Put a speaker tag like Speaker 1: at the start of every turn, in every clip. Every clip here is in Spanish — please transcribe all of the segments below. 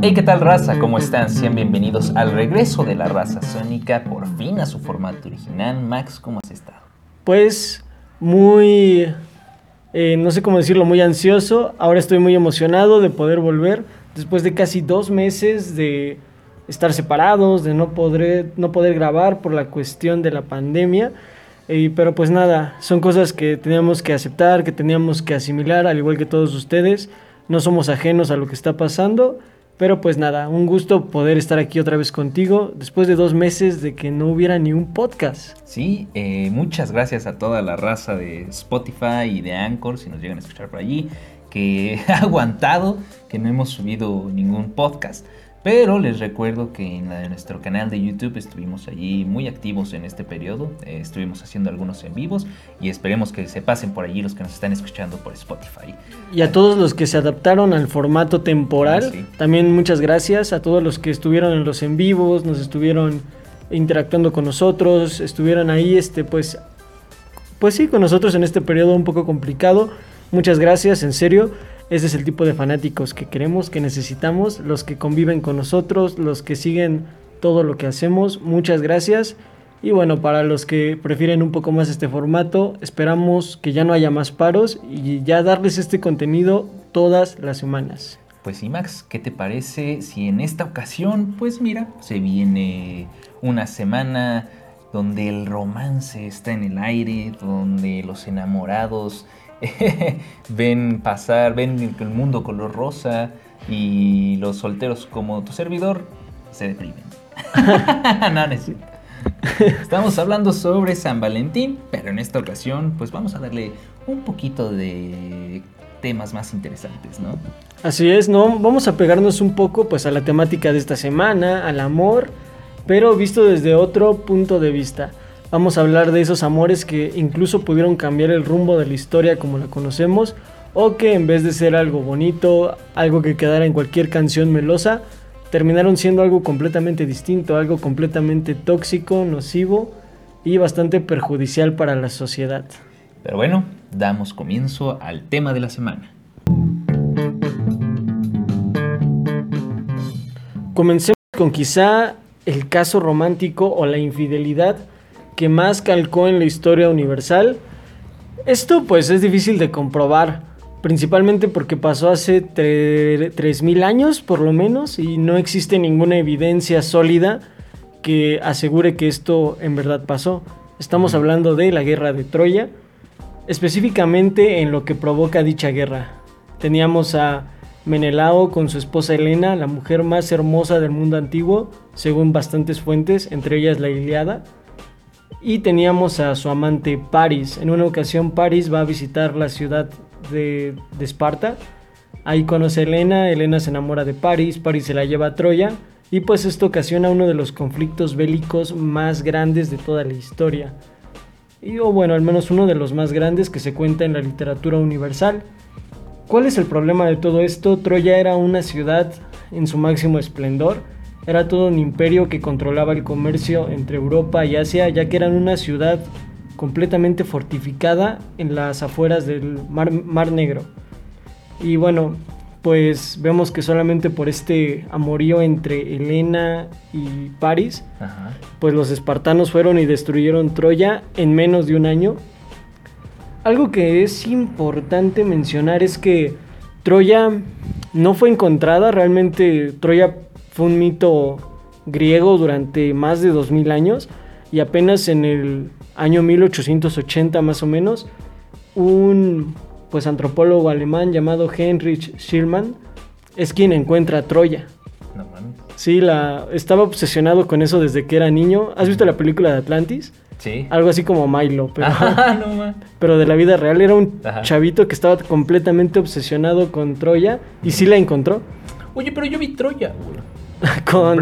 Speaker 1: Hey, ¿qué tal raza? ¿Cómo están? Sean bienvenidos al regreso de la raza sónica, por fin a su formato original. Max, ¿cómo has estado?
Speaker 2: Pues muy, eh, no sé cómo decirlo, muy ansioso. Ahora estoy muy emocionado de poder volver después de casi dos meses de estar separados, de no poder, no poder grabar por la cuestión de la pandemia. Eh, pero pues nada, son cosas que teníamos que aceptar, que teníamos que asimilar, al igual que todos ustedes. No somos ajenos a lo que está pasando. Pero pues nada, un gusto poder estar aquí otra vez contigo después de dos meses de que no hubiera ni un podcast.
Speaker 1: Sí, eh, muchas gracias a toda la raza de Spotify y de Anchor, si nos llegan a escuchar por allí, que ha aguantado que no hemos subido ningún podcast. Pero les recuerdo que en, nuestro canal de YouTube estuvimos allí muy activos en este periodo. Eh, estuvimos haciendo algunos en vivos y esperemos que se pasen por allí los que nos están escuchando por Spotify.
Speaker 2: Y a todos los que se adaptaron al formato temporal, ah, también muchas gracias. A todos los que estuvieron en los en vivos, nos estuvieron interactuando con nosotros, estuvieron ahí, este, pues, pues sí, con nosotros en este periodo un poco complicado. Muchas gracias, en serio. Ese es el tipo de fanáticos que queremos, que necesitamos, los que conviven con nosotros, los que siguen todo lo que hacemos. Muchas gracias. Y bueno, para los que prefieren un poco más este formato, esperamos que ya no haya más paros y ya darles este contenido todas las semanas.
Speaker 1: Pues sí, Max, ¿qué te parece si en esta ocasión, pues mira, se viene una semana donde el romance está en el aire, donde los enamorados ven pasar, ven el mundo color rosa y los solteros como tu servidor se deprimen. no, necesito. Estamos hablando sobre San Valentín, pero en esta ocasión pues vamos a darle un poquito de temas más interesantes, ¿no?
Speaker 2: Así es, ¿no? Vamos a pegarnos un poco pues a la temática de esta semana, al amor, pero visto desde otro punto de vista. Vamos a hablar de esos amores que incluso pudieron cambiar el rumbo de la historia como la conocemos o que en vez de ser algo bonito, algo que quedara en cualquier canción melosa, terminaron siendo algo completamente distinto, algo completamente tóxico, nocivo y bastante perjudicial para la sociedad.
Speaker 1: Pero bueno, damos comienzo al tema de la semana.
Speaker 2: Comencemos con quizá el caso romántico o la infidelidad que más calcó en la historia universal. Esto pues es difícil de comprobar, principalmente porque pasó hace 3.000 años por lo menos y no existe ninguna evidencia sólida que asegure que esto en verdad pasó. Estamos hablando de la guerra de Troya, específicamente en lo que provoca dicha guerra. Teníamos a Menelao con su esposa Helena, la mujer más hermosa del mundo antiguo, según bastantes fuentes, entre ellas la Iliada y teníamos a su amante Paris. En una ocasión Paris va a visitar la ciudad de, Esparta. Ahí conoce a Elena, Elena se enamora de Paris, Paris se la lleva a Troya y pues esto ocasiona uno de los conflictos bélicos más grandes de toda la historia. Y o bueno, al menos uno de los más grandes que se cuenta en la literatura universal. ¿Cuál es el problema de todo esto? Troya era una ciudad en su máximo esplendor era todo un imperio que controlaba el comercio entre Europa y Asia, ya que eran una ciudad completamente fortificada en las afueras del Mar, Negro. Y bueno, pues vemos que solamente por este amorío entre Helena y París, pues los espartanos fueron y destruyeron Troya en menos de un año. Algo que es importante mencionar es que Troya no fue encontrada, realmente Troya fue un mito griego durante más de 2000 años y apenas en el año 1880 más o menos un pues antropólogo alemán llamado Heinrich Schirmann es quien encuentra a Troya. No Sí, la, estaba obsesionado con eso desde que era niño. ¿Has visto la película de Atlantis?
Speaker 1: Sí.
Speaker 2: Algo así como Milo, pero, pero de la vida real. Era un chavito que estaba completamente obsesionado con Troya y sí la encontró.
Speaker 1: Oye, pero yo vi Troya,
Speaker 2: con,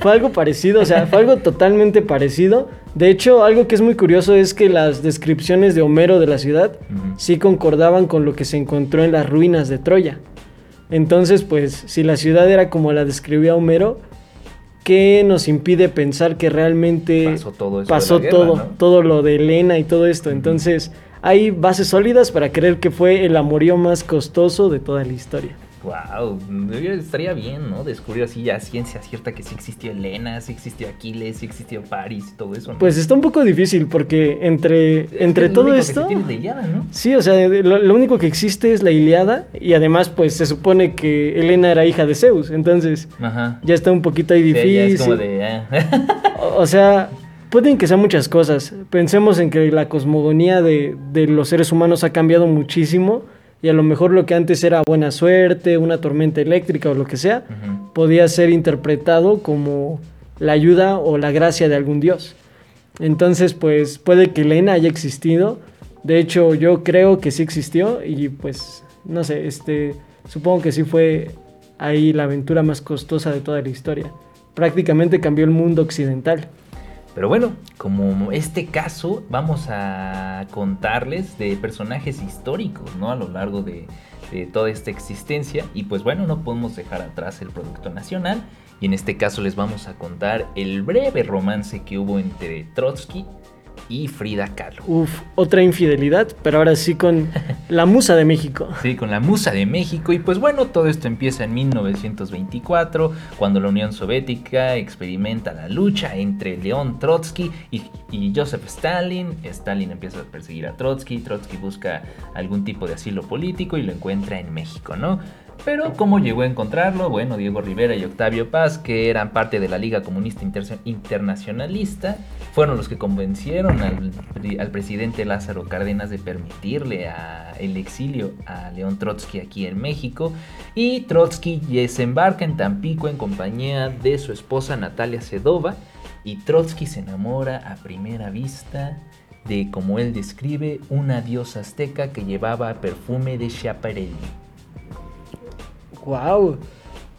Speaker 2: fue algo parecido, o sea, fue algo totalmente parecido. De hecho, algo que es muy curioso es que las descripciones de Homero de la ciudad sí concordaban con lo que se encontró en las ruinas de Troya. Entonces, pues, si la ciudad era como la describía Homero, ¿qué nos impide pensar que realmente
Speaker 1: pasó todo,
Speaker 2: pasó todo, todo lo de Elena y todo esto? Entonces, hay bases sólidas para creer que fue el amorío más costoso de toda la historia.
Speaker 1: Wow, estaría bien, ¿no? Descubrir así ya ciencia cierta que sí existió Elena, sí existió Aquiles, sí existió París y todo eso. ¿no?
Speaker 2: Pues está un poco difícil porque entre,
Speaker 1: Es
Speaker 2: entre
Speaker 1: lo
Speaker 2: todo
Speaker 1: único que
Speaker 2: esto...
Speaker 1: se tiene de Ilíada, ¿no?
Speaker 2: Sí, o sea, lo, lo único que existe es la Iliada y además pues se supone que Helena era hija de Zeus, entonces
Speaker 1: Ajá.
Speaker 2: ya está un poquito ahí
Speaker 1: Sí,
Speaker 2: difícil.
Speaker 1: es como de. ah.
Speaker 2: O o sea, pueden que sean muchas cosas. Pensemos en que la cosmogonía de, de los seres humanos ha cambiado muchísimo y a lo mejor lo que antes era buena suerte, una tormenta eléctrica o lo que sea, podía ser interpretado como la ayuda o la gracia de algún dios. Entonces, pues puede que Elena haya existido. De hecho, yo creo que sí existió y pues, no sé, este, supongo que sí fue ahí la aventura más costosa de toda la historia. Prácticamente cambió el mundo occidental.
Speaker 1: Pero bueno, como este caso, vamos a contarles de personajes históricos, ¿no? A lo largo de, de toda esta existencia. Y pues bueno, no podemos dejar atrás el producto nacional. Y en este caso les vamos a contar el breve romance que hubo entre Trotsky y Frida Kahlo.
Speaker 2: Uf, otra infidelidad, pero ahora sí con la musa de México.
Speaker 1: Sí, con la Musa de México. Y pues bueno, todo esto empieza en 1924, cuando la Unión Soviética experimenta la lucha entre León Trotsky y, y Joseph Stalin. Stalin empieza a perseguir a Trotsky, Trotsky busca algún tipo de asilo político y lo encuentra en México, ¿no? Pero ¿cómo llegó a encontrarlo? Bueno, Diego Rivera y Octavio Paz, que eran parte de la Liga Comunista Inter- Internacionalista, fueron los que convencieron al, presidente Lázaro Cárdenas de permitirle el exilio a León Trotsky aquí en México. Y Trotsky desembarca en Tampico en compañía de su esposa Natalia Sedova. Y Trotsky se enamora a primera vista de, como él describe, una diosa azteca que llevaba perfume de Schiaparelli.
Speaker 2: Wow.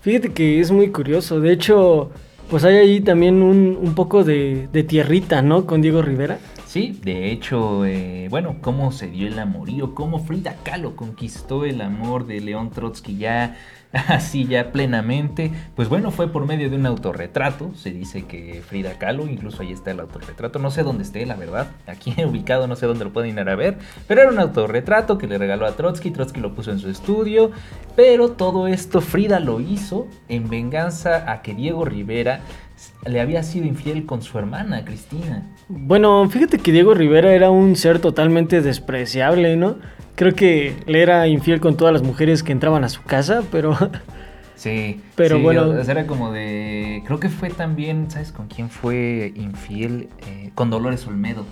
Speaker 2: Fíjate que es muy curioso. De hecho, pues hay ahí también un, un poco de, de tierrita, ¿no? Con Diego Rivera.
Speaker 1: Sí, de hecho, eh, bueno, cómo se dio el amorío, cómo Frida Kahlo conquistó el amor de León Trotsky ya así ya plenamente, pues bueno, fue por medio de un autorretrato, se dice que Frida Kahlo, incluso ahí está el autorretrato, no sé dónde esté, la verdad, aquí ubicado, no sé dónde lo pueden ir a ver, pero era un autorretrato que le regaló a Trotsky, Trotsky lo puso en su estudio, pero todo esto Frida lo hizo en venganza a que Diego Rivera le había sido infiel con su hermana, Cristina.
Speaker 2: Bueno, fíjate que Diego Rivera era un ser totalmente despreciable, ¿no? Creo que le era infiel con todas las mujeres que entraban a su casa, pero
Speaker 1: Sí,
Speaker 2: Pero
Speaker 1: sí,
Speaker 2: bueno.
Speaker 1: era como de. Creo que fue también, ¿sabes con quién fue infiel? Eh, con Dolores Olmedo.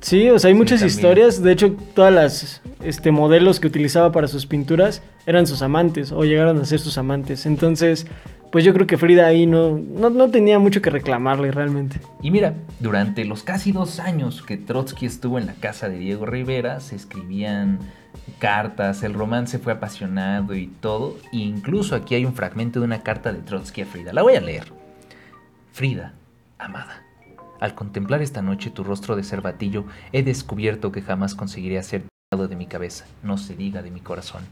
Speaker 2: sí, o sea, hay
Speaker 1: Sí,
Speaker 2: muchas
Speaker 1: también.
Speaker 2: historias. De hecho, todas las este, modelos que utilizaba para sus pinturas eran sus amantes o llegaron a ser sus amantes. Entonces, pues yo creo que Frida ahí no, no, no tenía mucho que reclamarle realmente.
Speaker 1: Y mira, durante los casi dos años que Trotsky estuvo en la casa de Diego Rivera, se escribían cartas, el romance fue apasionado y todo. E incluso aquí hay un fragmento de una carta de Trotsky a Frida. La voy a leer. Frida, amada. Al contemplar esta noche tu rostro de cervatillo, he descubierto que jamás conseguiré hacer de mi cabeza, no se diga de mi corazón.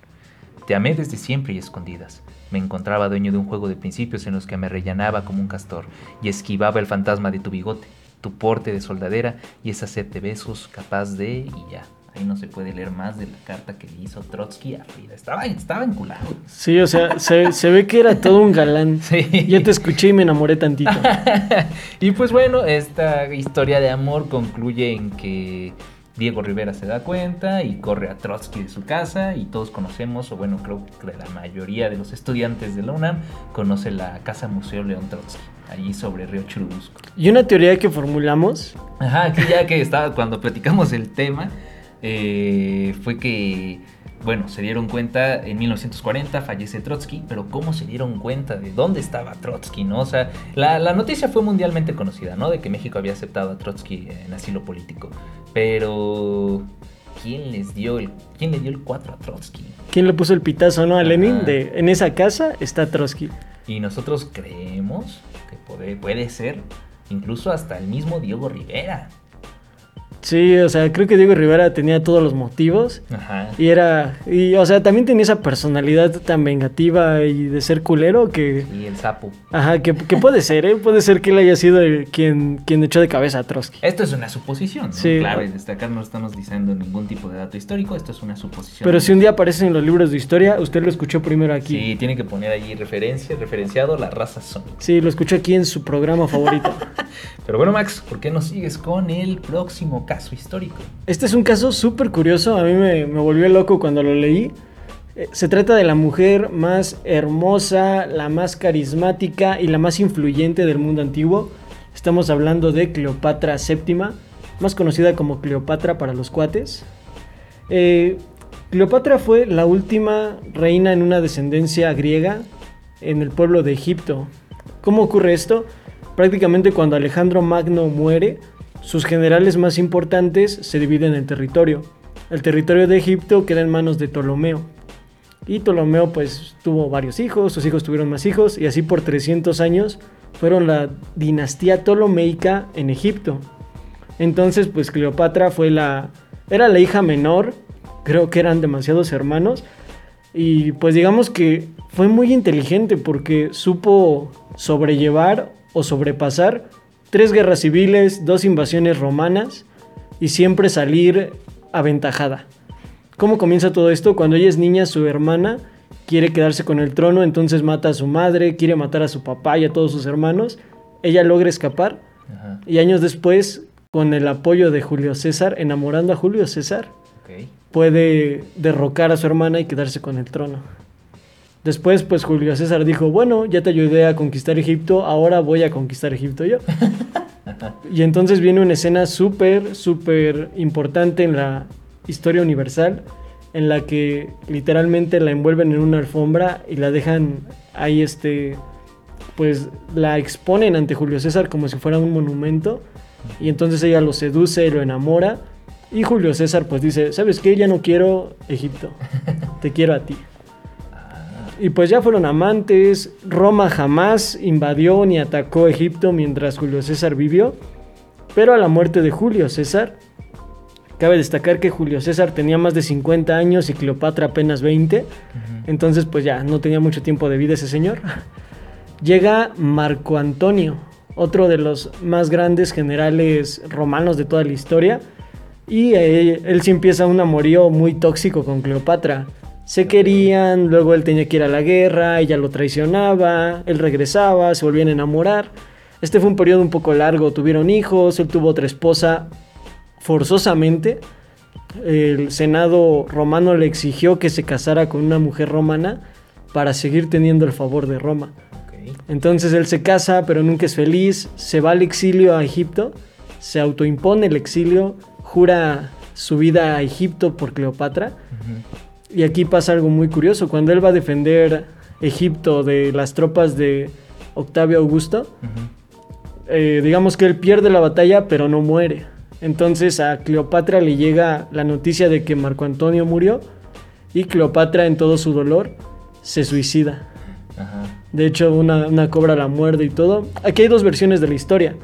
Speaker 1: Te amé desde siempre y escondidas. Me encontraba dueño de un juego de principios en los que me rellenaba como un castor y esquivaba el fantasma de tu bigote, tu porte de soldadera y esa sed de besos capaz de... y ya. Ahí no se puede leer más de la carta que le hizo Trotsky a Frida. Estaba, estaba enculado.
Speaker 2: Sí, o sea, se, se ve que era todo un galán.
Speaker 1: Sí.
Speaker 2: Yo te escuché y me enamoré tantito.
Speaker 1: y pues bueno, esta historia de amor concluye en que Diego Rivera se da cuenta y corre a Trotsky de su casa y todos conocemos, o bueno, creo que la mayoría de los estudiantes de la UNAM conoce la Casa Museo León Trotsky, allí sobre Río Churubusco.
Speaker 2: Y una teoría que formulamos
Speaker 1: Ajá, aquí ya que estaba, cuando platicamos el tema, eh, fue que, bueno, se dieron cuenta, en 1940 fallece Trotsky, pero ¿cómo se dieron cuenta de dónde estaba Trotsky, no? O sea, la, la noticia fue mundialmente conocida, ¿no? De que México había aceptado a Trotsky en asilo político, pero... ¿Quién les dio el, quién le dio el 4 a Trotsky?
Speaker 2: ¿Quién le puso el pitazo, no? A Lenin, de en esa casa está Trotsky.
Speaker 1: Y nosotros creemos que puede, puede ser incluso hasta el mismo Diego Rivera.
Speaker 2: Sí, o sea, creo que Diego Rivera tenía todos los motivos.
Speaker 1: Ajá.
Speaker 2: Y era. Y, o sea, también tenía esa personalidad tan vengativa y de ser culero que.
Speaker 1: Y el sapo.
Speaker 2: Ajá, que, que puede ser, ¿eh? Puede ser que él haya sido el quien, quien echó de cabeza a Trotsky.
Speaker 1: Esto es una suposición, ¿no?
Speaker 2: Sí.
Speaker 1: Claro, desde acá no estamos diciendo ningún tipo de dato histórico, esto es una suposición.
Speaker 2: Pero si un día aparece en los libros de historia, usted lo escuchó primero aquí.
Speaker 1: Sí, tiene que poner allí referencia, referenciado la raza Sonic.
Speaker 2: Sí, lo escuchó aquí en su programa favorito.
Speaker 1: Pero bueno, Max, ¿por qué no sigues con el próximo caso histórico?
Speaker 2: Este es un caso súper curioso, a mí me, volvió loco cuando lo leí. Eh, Se trata de la mujer más hermosa, la más carismática y la más influyente del mundo antiguo. Estamos hablando de Cleopatra VII, más conocida como Cleopatra para los cuates. Eh, Cleopatra fue la última reina en una descendencia griega en el pueblo de Egipto. ¿Cómo ocurre esto? Prácticamente cuando Alejandro Magno muere, sus generales más importantes se dividen el territorio. El territorio de Egipto queda en manos de Ptolomeo. Y Ptolomeo pues tuvo varios hijos, sus hijos tuvieron más hijos y así por 300 años fueron la dinastía ptolomeica en Egipto. Entonces pues Cleopatra fue la era la hija menor, creo que eran demasiados hermanos y pues digamos que fue muy inteligente porque supo sobrellevar o sobrepasar tres guerras civiles, dos invasiones romanas y siempre salir aventajada. ¿Cómo comienza todo esto? Cuando ella es niña, su hermana quiere quedarse con el trono, entonces mata a su madre, quiere matar a su papá y a todos sus hermanos. Ella logra escapar
Speaker 1: Ajá.
Speaker 2: y años después, con el apoyo de Julio César, enamorando a Julio César, puede derrocar a su hermana y quedarse con el trono. Después, pues Julio César dijo, bueno, ya te ayudé a conquistar Egipto, ahora voy a conquistar Egipto yo. y entonces viene una escena súper, súper importante en la historia universal, en la que literalmente la envuelven en una alfombra y la dejan ahí, este, pues la exponen ante Julio César como si fuera un monumento. Y entonces ella lo seduce, lo enamora. Y Julio César pues dice, ¿sabes qué? Ya no quiero Egipto, te quiero a ti. Y pues ya fueron amantes, Roma jamás invadió ni atacó Egipto mientras Julio César vivió, pero a la muerte de Julio César, cabe destacar que Julio César tenía más de 50 años y Cleopatra apenas 20, entonces pues ya no tenía mucho tiempo de vida ese señor. Llega Marco Antonio, otro de los más grandes generales romanos de toda la historia, y eh, él sí empieza un amorío muy tóxico con Cleopatra. Se querían, luego él tenía que ir a la guerra, ella lo traicionaba, él regresaba, se volvían a enamorar. Este fue un periodo un poco largo, tuvieron hijos, él tuvo otra esposa forzosamente. El Senado romano le exigió que se casara con una mujer romana para seguir teniendo el favor de Roma. Entonces él se casa, pero nunca es feliz, se va al exilio a Egipto, se autoimpone el exilio, jura su vida a Egipto por Cleopatra. Y aquí pasa algo muy curioso, cuando él va a defender Egipto de las tropas de Octavio Augusto, eh, digamos que él pierde la batalla, pero no muere. Entonces a Cleopatra le llega la noticia de que Marco Antonio murió y Cleopatra en todo su dolor se suicida.
Speaker 1: Ajá.
Speaker 2: De hecho, una, una cobra la muerde y todo. Aquí hay dos versiones de la historia.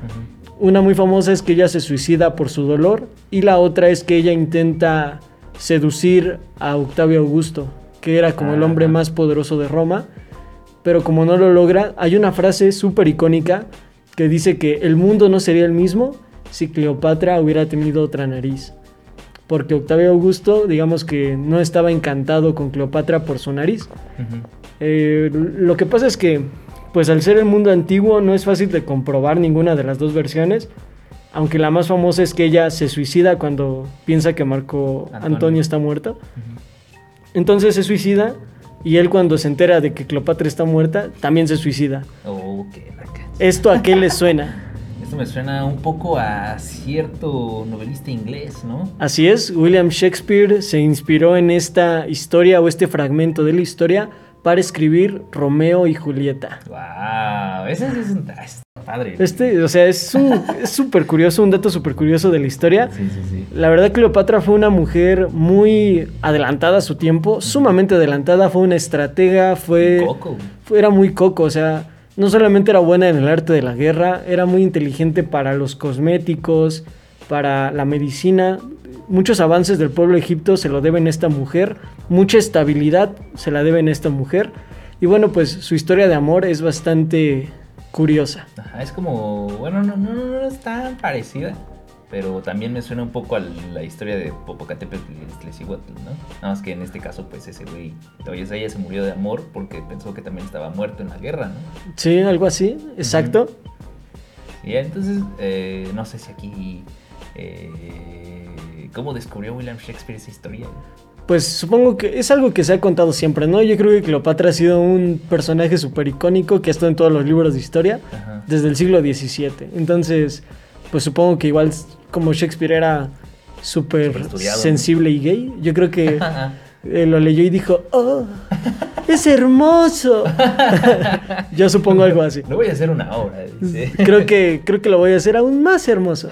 Speaker 2: Una muy famosa es que ella se suicida por su dolor y la otra es que ella intenta seducir a Octavio Augusto, que era como el hombre
Speaker 1: Ajá.
Speaker 2: más poderoso de Roma, pero como no lo logra, hay una frase súper icónica que dice que el mundo no sería el mismo si Cleopatra hubiera tenido otra nariz. Porque Octavio Augusto, digamos que no estaba encantado con Cleopatra por su nariz. Eh, lo que pasa es que, pues al ser el mundo antiguo, no es fácil de comprobar ninguna de las dos versiones. Aunque la más famosa es que ella se suicida cuando piensa que Marco Antonio,
Speaker 1: Antonio.
Speaker 2: está muerto. Entonces se suicida y él cuando se entera de que Cleopatra está muerta, también se suicida.
Speaker 1: Oh, qué
Speaker 2: ¿Esto a qué le suena?
Speaker 1: Esto me suena un poco a cierto novelista inglés, ¿no?
Speaker 2: Así es, William Shakespeare se inspiró en esta historia o este fragmento de la historia para escribir Romeo y Julieta.
Speaker 1: Wow, ese es un padre.
Speaker 2: Este, o sea, es súper curioso, un dato súper curioso de la historia.
Speaker 1: Sí, sí, sí.
Speaker 2: La verdad, Cleopatra fue una mujer muy adelantada a su tiempo, sumamente adelantada, fue una estratega, fue,
Speaker 1: Coco.
Speaker 2: fue- era muy coco, o sea, no solamente era buena en el arte de la guerra, era muy inteligente para los cosméticos, para la medicina. Muchos avances del pueblo de Egipto se lo deben a esta mujer, mucha estabilidad se la deben a esta mujer. Y bueno, pues su historia de amor es bastante curiosa.
Speaker 1: Ajá, es como, bueno, no, no, no, no es tan parecida, pero también me suena un poco a la historia de Popocatépetl y Tlesihuatl, ¿no? Nada más que en este caso, pues ese güey, oye, ella se murió de amor porque pensó que también estaba muerto en la guerra, ¿no?
Speaker 2: Sí, algo así, exacto.
Speaker 1: Y entonces, eh, no sé si aquí, eh, ¿cómo descubrió William Shakespeare esa historia?
Speaker 2: Pues supongo que es algo que se ha contado siempre, ¿no? Yo creo que Cleopatra ha sido un personaje súper icónico que ha estado en todos los libros de historia
Speaker 1: Ajá.
Speaker 2: desde el siglo XVII. Entonces, pues supongo que igual como Shakespeare era súper sensible y gay, yo creo que eh, lo leyó y dijo, ¡Oh! ¡Es hermoso! yo supongo algo así.
Speaker 1: No voy a hacer una obra, dice.
Speaker 2: Creo que, creo que lo voy a hacer aún más hermoso.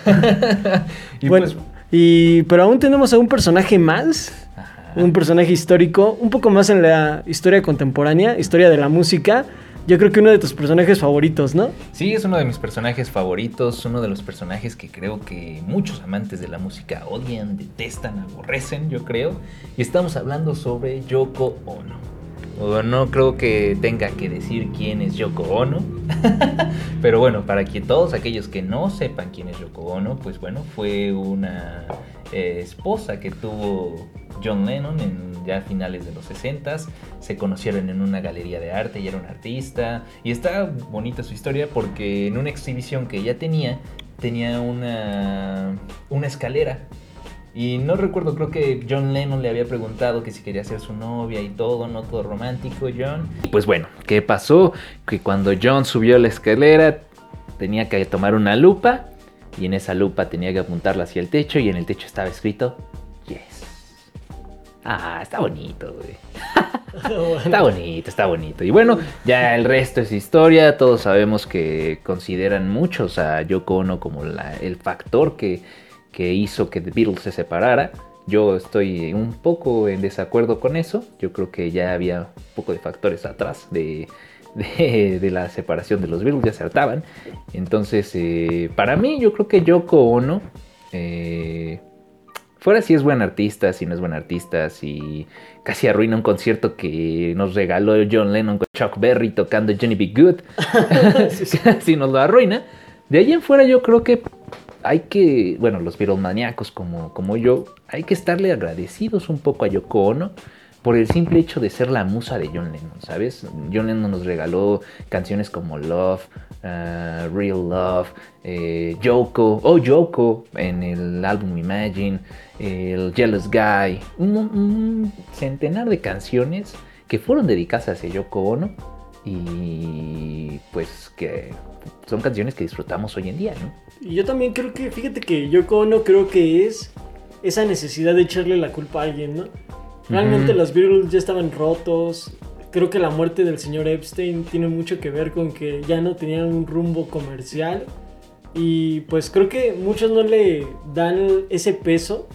Speaker 1: y
Speaker 2: bueno,
Speaker 1: pues,
Speaker 2: y, pero aún tenemos a un personaje más,
Speaker 1: ajá.
Speaker 2: Un personaje histórico, un poco más en la historia contemporánea, historia de la música. Yo creo que uno de tus personajes favoritos, ¿no?
Speaker 1: Sí, es uno de mis personajes favoritos, uno de los personajes que creo que muchos amantes de la música odian, detestan, aborrecen, yo creo. Y estamos hablando sobre Yoko Ono. No creo que tenga que decir quién es Yoko Ono. Pero bueno, para que todos aquellos que no sepan quién es Yoko Ono, pues bueno, fue una eh, esposa que tuvo John Lennon en ya finales de los 60 se conocieron en una galería de arte y era un artista y está bonita su historia porque en una exhibición que ella tenía tenía una una escalera y no recuerdo, creo que John Lennon le había preguntado que si quería ser su novia y todo, no todo romántico, John. Pues bueno, ¿qué pasó? Que cuando John subió la escalera tenía que tomar una lupa y en esa lupa tenía que apuntarla hacia el techo y en el techo estaba escrito Yes. Ah, está bonito, güey. Está bonito, está bonito. Y bueno, ya el resto es historia. Todos sabemos que consideran muchos a Yoko Ono como la- el factor que, que hizo que The Beatles se separara. Yo estoy un poco en desacuerdo con eso. Yo creo que ya había un poco de factores atrás de, de, de la separación de los Beatles, ya se hartaban. Entonces, eh, para mí, yo creo que Yoko Ono, eh, fuera si es buen artista, si no es buen artista, si casi arruina un concierto que nos regaló John Lennon con Chuck Berry tocando Johnny B. Good, si nos lo arruina. De ahí en fuera yo creo que hay que, bueno, los Beatlemaníacos como, como yo, hay que estarle agradecidos un poco a Yoko Ono por el simple hecho de ser la musa de John Lennon, ¿sabes? John Lennon nos regaló canciones como Love, uh, Real Love, eh, Yoko, oh Yoko en el álbum Imagine, el Jealous Guy, un, un centenar de canciones que fueron dedicadas hacia Yoko Ono y pues que son canciones que disfrutamos hoy en día, ¿no?
Speaker 2: Y yo también creo que, fíjate que Yoko Ono creo que es esa necesidad de echarle la culpa a alguien, ¿no? Realmente
Speaker 1: Ujú.
Speaker 2: los Beatles ya estaban rotos. Creo que la muerte del señor Epstein tiene mucho que ver con que ya no tenían un rumbo comercial. Y pues creo que muchos no le dan ese peso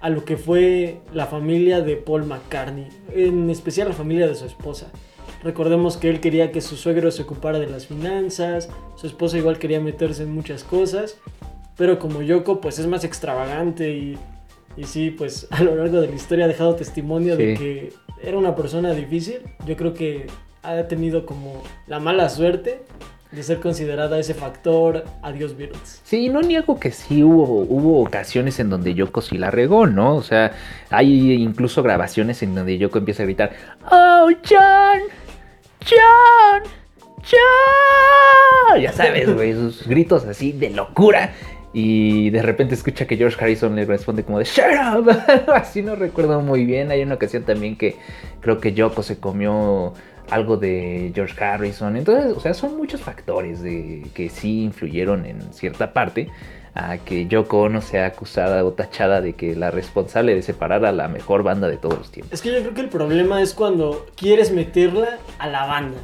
Speaker 2: a lo que fue la familia de Paul McCartney, en especial la familia de su esposa. Recordemos que él quería que su suegro se ocupara de las finanzas, su esposa igual quería meterse en muchas cosas, pero como Yoko pues es más extravagante y, y sí, pues a lo largo de la historia ha dejado testimonio de que era una persona difícil. Yo creo que ha tenido como la mala suerte de ser considerada ese factor adiós Beatles.
Speaker 1: Sí, no niego que sí hubo, hubo ocasiones en donde Yoko sí la regó, ¿no? O sea, hay incluso grabaciones en donde Yoko empieza a gritar, ¡Oh, John! ¡John! ¡John! Ya sabes, güey, sus gritos así de locura. Y de repente escucha que George Harrison le responde como de ¡Shut up! Así no recuerdo muy bien. Hay una ocasión también que creo que Yoko se comió algo de George Harrison. Entonces, o sea, son muchos factores de, que sí influyeron en cierta parte a que Yoko Ono sea acusada o tachada de que la responsable de separar a la mejor banda de todos los tiempos.
Speaker 2: Es que yo creo que el problema es cuando quieres meterla a la banda,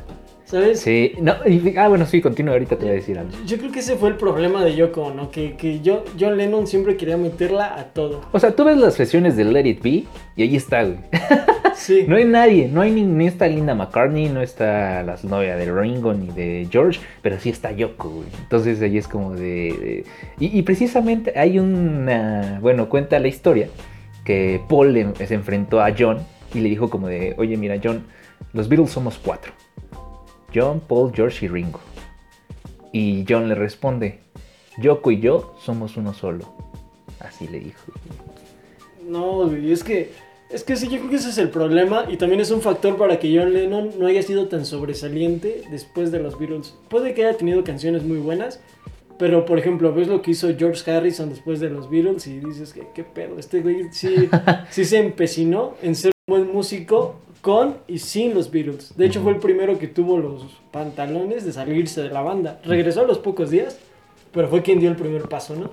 Speaker 2: ¿sabes?
Speaker 1: Sí, no, y- ah, bueno, sí, continúa, ahorita te voy a decir algo.
Speaker 2: Yo creo que ese fue el problema de Yoko, ¿no? Que, que yo, John Lennon siempre quería meterla a todo.
Speaker 1: O sea, tú ves las sesiones de Let It Be y ahí está, güey.
Speaker 2: Sí.
Speaker 1: No hay nadie, no hay ni, ni está Linda McCartney, no está la novia de Ringo ni de George, pero sí está Yoko, güey. Entonces ahí es como de... de- y, y precisamente hay una... Bueno, cuenta la historia que Paul le- se enfrentó a John y le dijo como de, oye mira John, los Beatles somos cuatro. John, Paul, George y Ringo. Y John le responde, Yoko y yo somos uno solo. Así le dijo.
Speaker 2: No, es que, es que sí, yo creo que ese es el problema y también es un factor para que John Lennon no haya sido tan sobresaliente después de los Beatles. Puede que haya tenido canciones muy buenas, pero por ejemplo, ves lo que hizo George Harrison después de los Beatles y dices que qué pedo, este güey sí, sí se empecinó en ser un buen músico con y sin los Beatles. De hecho, fue el primero que tuvo los pantalones de salirse de la banda. Regresó a los pocos días, pero fue quien dio el primer paso, ¿no?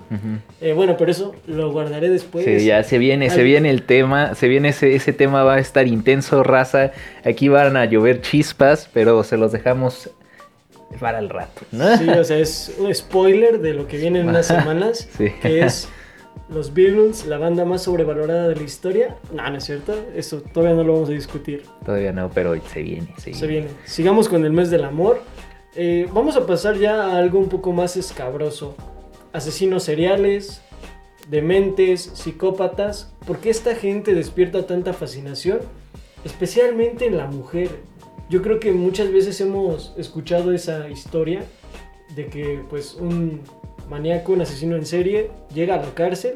Speaker 2: Eh, bueno, pero eso lo guardaré después.
Speaker 1: Sí, ya se viene, se viene el tema, se viene ese, ese tema, va a estar intenso, raza. Aquí van a llover chispas, pero se los dejamos para el rato, ¿no?
Speaker 2: Sí, o sea, es un spoiler de lo que viene en unas semanas,
Speaker 1: Sí.
Speaker 2: que es los Beatles, la banda más sobrevalorada de la historia. No, no es cierto, eso todavía no lo vamos a discutir.
Speaker 1: Todavía no, pero se viene, se viene.
Speaker 2: Se viene. Sigamos con el mes del amor. Eh, vamos a pasar ya a algo un poco más escabroso. Asesinos seriales, dementes, psicópatas. ¿Por qué esta gente despierta tanta fascinación? Especialmente en la mujer. Yo creo que muchas veces hemos escuchado esa historia de que pues un maníaco, un asesino en serie llega a la cárcel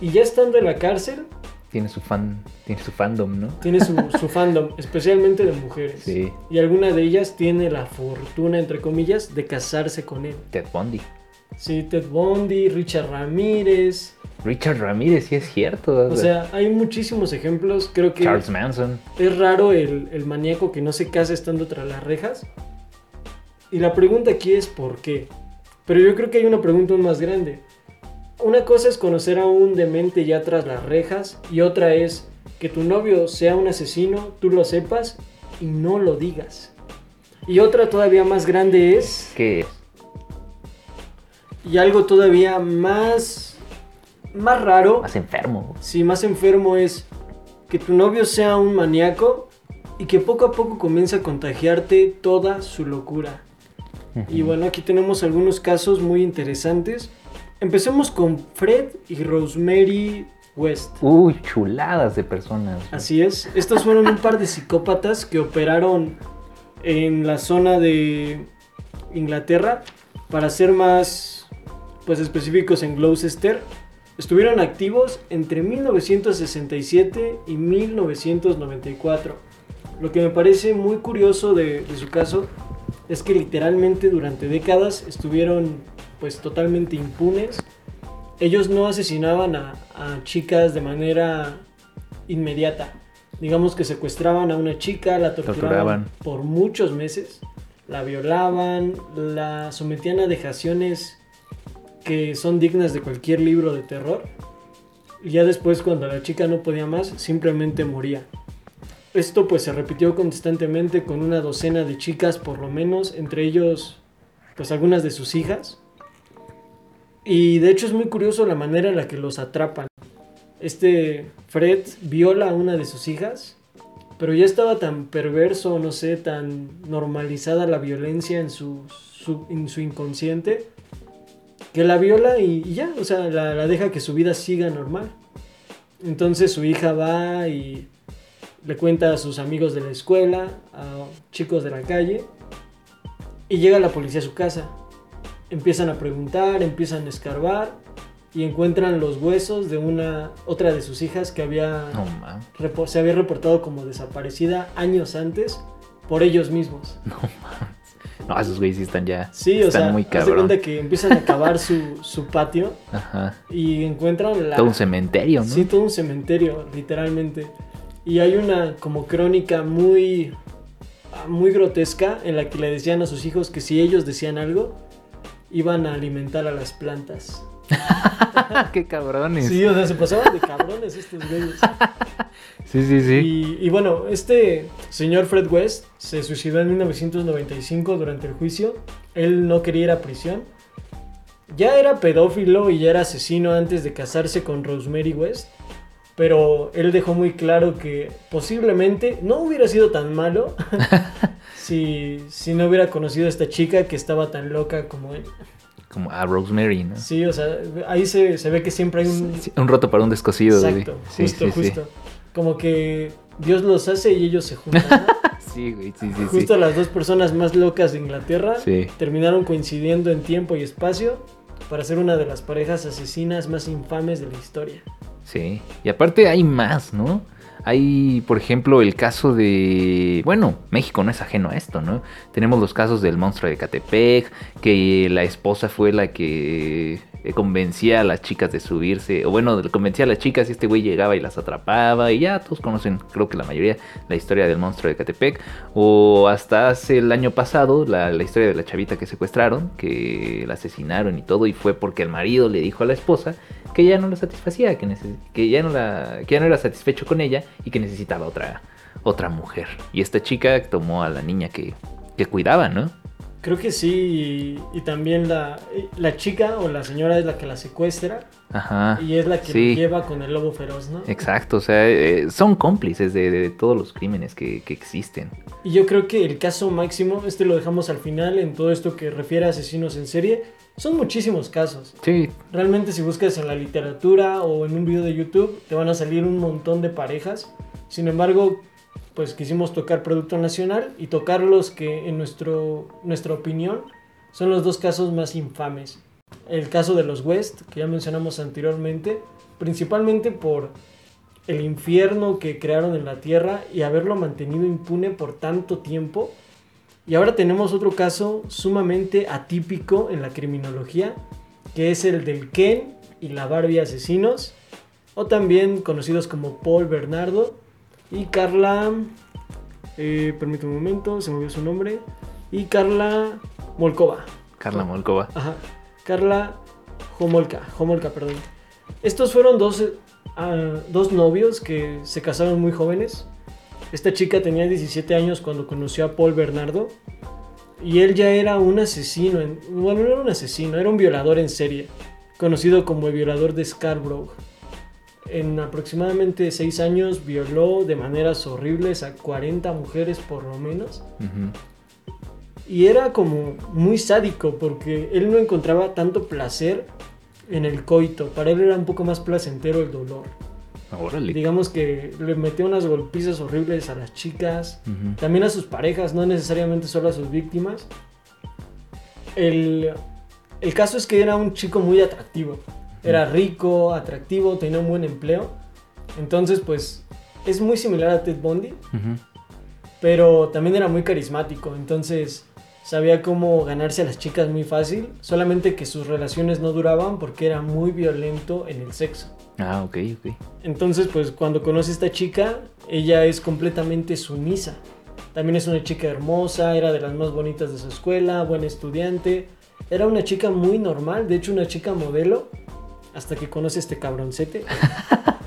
Speaker 2: y ya estando en la cárcel
Speaker 1: Tiene su fan, tiene su fandom, ¿no?
Speaker 2: tiene su, su fandom, especialmente de mujeres.
Speaker 1: Sí.
Speaker 2: Y alguna de ellas tiene la fortuna, entre comillas, de casarse con él.
Speaker 1: Ted Bundy.
Speaker 2: Sí, Ted Bundy, Richard Ramírez.
Speaker 1: Richard Ramírez, sí es cierto.
Speaker 2: O sea, hay muchísimos ejemplos. Creo que
Speaker 1: Charles Manson.
Speaker 2: es raro el, el maníaco que no se casa estando tras las rejas. Y la pregunta aquí es ¿por qué? Pero yo creo que hay una pregunta más grande. Una cosa es conocer a un demente ya tras las rejas y otra es que tu novio sea un asesino, tú lo sepas y no lo digas. Y otra todavía más grande es,
Speaker 1: ¿Qué es?
Speaker 2: y algo todavía más, más raro,
Speaker 1: Más enfermo.
Speaker 2: Sí, más enfermo es que tu novio sea un maníaco y que poco a poco comience a contagiarte toda su locura. Y bueno, aquí tenemos algunos casos muy interesantes. Empecemos con Fred y Rosemary West.
Speaker 1: Uy, chuladas de personas.
Speaker 2: Así es, estos fueron un par de psicópatas que operaron en la zona de Inglaterra, para ser más pues específicos en Gloucester. Estuvieron activos entre 1967 y 1994. Lo que me parece muy curioso de, de su caso es que literalmente durante décadas estuvieron pues totalmente impunes. Ellos no asesinaban a, a chicas de manera inmediata. Digamos que secuestraban a una chica, la torturaban,
Speaker 1: Torturaban.
Speaker 2: por muchos meses, la violaban, la sometían a dejaciones que son dignas de cualquier libro de terror. Y ya después cuando la chica no podía más, simplemente moría. Esto pues se repitió constantemente con una docena de chicas por lo menos, entre ellos pues algunas de sus hijas. Y de hecho es muy curioso la manera en la que los atrapan. Este Fred viola a una de sus hijas, pero ya estaba tan perverso, no sé, tan normalizada la violencia en su, en su inconsciente, que la viola y, y ya, o sea, la, la deja que su vida siga normal. Entonces su hija va y le cuenta a sus amigos de la escuela, a chicos de la calle, y llega la policía a su casa. Empiezan a preguntar, empiezan a escarbar y encuentran los huesos de una otra de sus hijas que había
Speaker 1: No
Speaker 2: se había reportado como desaparecida años antes por ellos mismos.
Speaker 1: No mames. No, esos güeyes están ya.
Speaker 2: Sí, o
Speaker 1: están
Speaker 2: sea,
Speaker 1: muy cabrón.
Speaker 2: cuenta que empiezan a cavar su, su patio
Speaker 1: Ajá.
Speaker 2: y encuentran la...
Speaker 1: Todo un cementerio, ¿no?
Speaker 2: Sí, todo un cementerio, literalmente. Y hay una como crónica muy, muy grotesca en la que le decían a sus hijos que si ellos decían algo, iban a alimentar a las plantas.
Speaker 1: Qué cabrones.
Speaker 2: Sí, o sea, se pasaban de cabrones estos güeyes.
Speaker 1: sí, sí. sí.
Speaker 2: Y, y bueno, este señor Fred West se suicidó en 1995 durante el juicio. Él no quería ir a prisión. Ya era pedófilo y ya era asesino antes de casarse con Rosemary West. Pero él dejó muy claro que posiblemente no hubiera sido tan malo si, si no hubiera conocido a esta chica que estaba tan loca como él.
Speaker 1: Como a Rosemary, ¿no?
Speaker 2: Sí, o sea, ahí se, se ve que siempre hay un...
Speaker 1: Sí, un roto para un descosido.
Speaker 2: Exacto,
Speaker 1: Sí,
Speaker 2: justo,
Speaker 1: sí,
Speaker 2: justo. Como que Dios los hace y ellos se juntan. ¿no?
Speaker 1: Sí, güey, sí, sí,
Speaker 2: Justo las dos personas más locas de Inglaterra terminaron coincidiendo en tiempo y espacio para ser una de las parejas asesinas más infames de la historia.
Speaker 1: Sí, y aparte hay más, ¿no? Hay, por ejemplo, el caso de... Bueno, México no es ajeno a esto, ¿no? Tenemos los casos del monstruo de Catepec, que la esposa fue la que convencía a las chicas de subirse, o bueno, convencía a las chicas y este güey llegaba y las atrapaba, y ya todos conocen, creo que la mayoría, la historia del monstruo de Catepec, o hasta hace el año pasado, la, historia de la chavita que secuestraron, que la asesinaron y todo, y fue porque el marido le dijo a la esposa que ya no la satisfacía, que, que, ya no la, que ya no era satisfecho con ella y que necesitaba otra, otra mujer. Y esta chica tomó a la niña que, que cuidaba, ¿no?
Speaker 2: Creo que sí, y, y también la, la chica o la señora es la que la secuestra
Speaker 1: Ajá.
Speaker 2: y es la que
Speaker 1: sí.
Speaker 2: lleva con el lobo feroz, ¿no?
Speaker 1: Exacto, o sea, eh, son cómplices de, de todos los crímenes que, que existen.
Speaker 2: Y yo creo que el caso máximo, este lo dejamos al final en todo esto que refiere a asesinos en serie, son muchísimos casos.
Speaker 1: Sí,
Speaker 2: Realmente si buscas en la literatura o en un video de YouTube te van a salir un montón de parejas. Sin embargo, pues quisimos tocar producto nacional y tocar los que en nuestro, nuestra opinión son los dos casos más infames. El caso de los West, que ya mencionamos anteriormente, principalmente por el infierno que crearon en la tierra y haberlo mantenido impune por tanto tiempo. Y ahora tenemos otro caso sumamente atípico en la criminología, que es el del Ken y la Barbie asesinos, o también conocidos como Paul Bernardo y Carla, eh, permítame un momento, se me olvidó su nombre, y Carla Molkova.
Speaker 1: Carla Molkova.
Speaker 2: Ajá, Carla Homolka, Homolka, perdón. Estos fueron dos, ah, dos novios que se casaron muy jóvenes. Esta chica tenía 17 años cuando conoció a Paul Bernardo. Y él ya era un asesino, en- bueno, no era un asesino, era un violador en serie, conocido como el violador de Scarborough. En aproximadamente 6 años violó de maneras horribles a 40 mujeres por lo menos. Y era como muy sádico porque él no encontraba tanto placer en el coito. Para él era un poco más placentero el dolor.
Speaker 1: Órale.
Speaker 2: Digamos que le metió unas golpizas horribles a las chicas, también a sus parejas, no necesariamente solo a sus víctimas. El, el caso es que era un chico muy atractivo. Era rico, atractivo, tenía un buen empleo. Entonces, pues, es muy similar a Ted Bundy
Speaker 1: Ujú.
Speaker 2: pero también era muy carismático, entonces sabía cómo ganarse a las chicas muy fácil, solamente que sus relaciones no duraban porque era muy violento en el sexo.
Speaker 1: Ah, ok, ok.
Speaker 2: Entonces, pues cuando conoce a esta chica, ella es completamente sumisa. También es una chica hermosa, era de las más bonitas de su escuela, buena estudiante. Era una chica muy normal, de hecho una chica modelo, hasta que conoce a este cabroncete.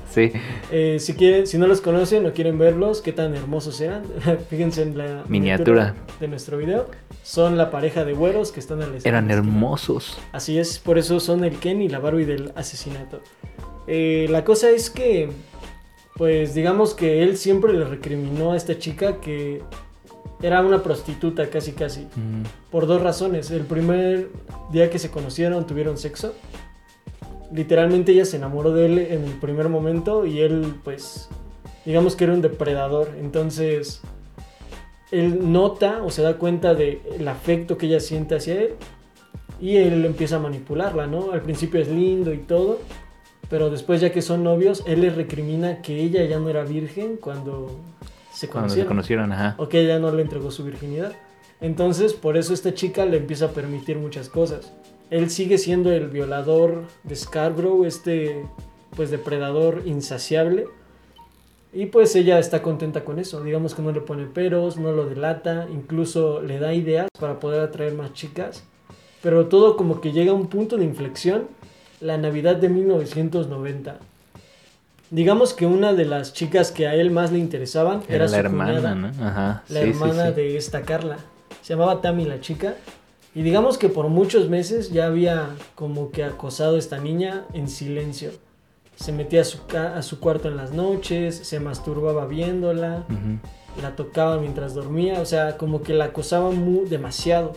Speaker 1: Sí.
Speaker 2: Eh, si, quieren, si no los conocen o quieren verlos, qué tan hermosos eran, fíjense en la
Speaker 1: Miniatura.
Speaker 2: de nuestro video. Son la pareja de güeros que están al.
Speaker 1: Eran hermosos.
Speaker 2: Así es, por eso son el Ken y la Barbie del asesinato. Eh, la cosa es que, pues digamos que él siempre le recriminó a esta chica que era una prostituta casi casi.
Speaker 1: Ujú.
Speaker 2: Por dos razones. El primer día que se conocieron tuvieron sexo. Literalmente ella se enamoró de él en el primer momento y él pues digamos que era un depredador. Entonces él nota o se da cuenta del afecto que ella siente hacia él y él empieza a manipularla, ¿no? Al principio es lindo y todo, pero después ya que son novios, él le recrimina que ella ya no era virgen cuando se
Speaker 1: Cuando se
Speaker 2: conocieron
Speaker 1: conocieron, ajá.
Speaker 2: o que ella no le entregó su virginidad. Entonces, por eso esta chica le empieza a permitir muchas cosas. Él sigue siendo el violador de Scarborough, este pues depredador insaciable. Y pues ella está contenta con eso. Digamos que no le pone peros, no lo delata, incluso le da ideas para poder atraer más chicas. Pero todo como que llega a un punto de inflexión, la Navidad de 1990. Digamos que una de las chicas que a él más le interesaban era,
Speaker 1: Era
Speaker 2: su
Speaker 1: la hermana,
Speaker 2: cuñada
Speaker 1: ¿no? Ajá.
Speaker 2: la
Speaker 1: sí, sí,
Speaker 2: hermana
Speaker 1: sí.
Speaker 2: de esta Carla. Se llamaba Tammy la chica. Y digamos que por muchos meses ya había como que acosado a esta niña en silencio. se metía a su, a su cuarto en las noches, se masturbaba viéndola, la tocaba mientras dormía, o sea, como que la acosaba muy, demasiado.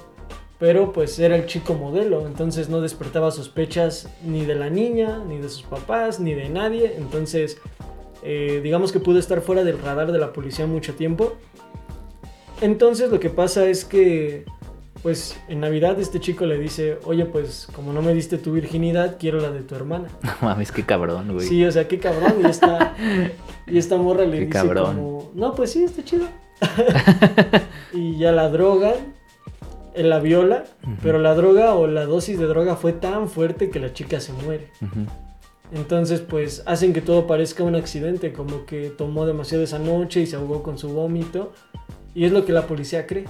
Speaker 2: Pero pues era el chico modelo, entonces no despertaba sospechas ni de la niña, ni de sus papás, ni de nadie. Entonces, eh, digamos que pudo estar fuera del radar de la policía mucho tiempo. Entonces lo que pasa es que pues en Navidad este chico le dice, oye, pues como no me diste tu virginidad, quiero la de tu hermana.
Speaker 1: No mames, qué cabrón, güey.
Speaker 2: Sí, o sea, qué cabrón. Y esta, y esta morra le dice como, no, pues sí, está chido. y ya la drogan, él la viola, pero la droga o la dosis de droga fue tan fuerte que la chica se muere. Entonces, pues hacen que todo parezca un accidente, como que tomó demasiado esa noche y se ahogó con su vómito. Y es lo que la policía cree.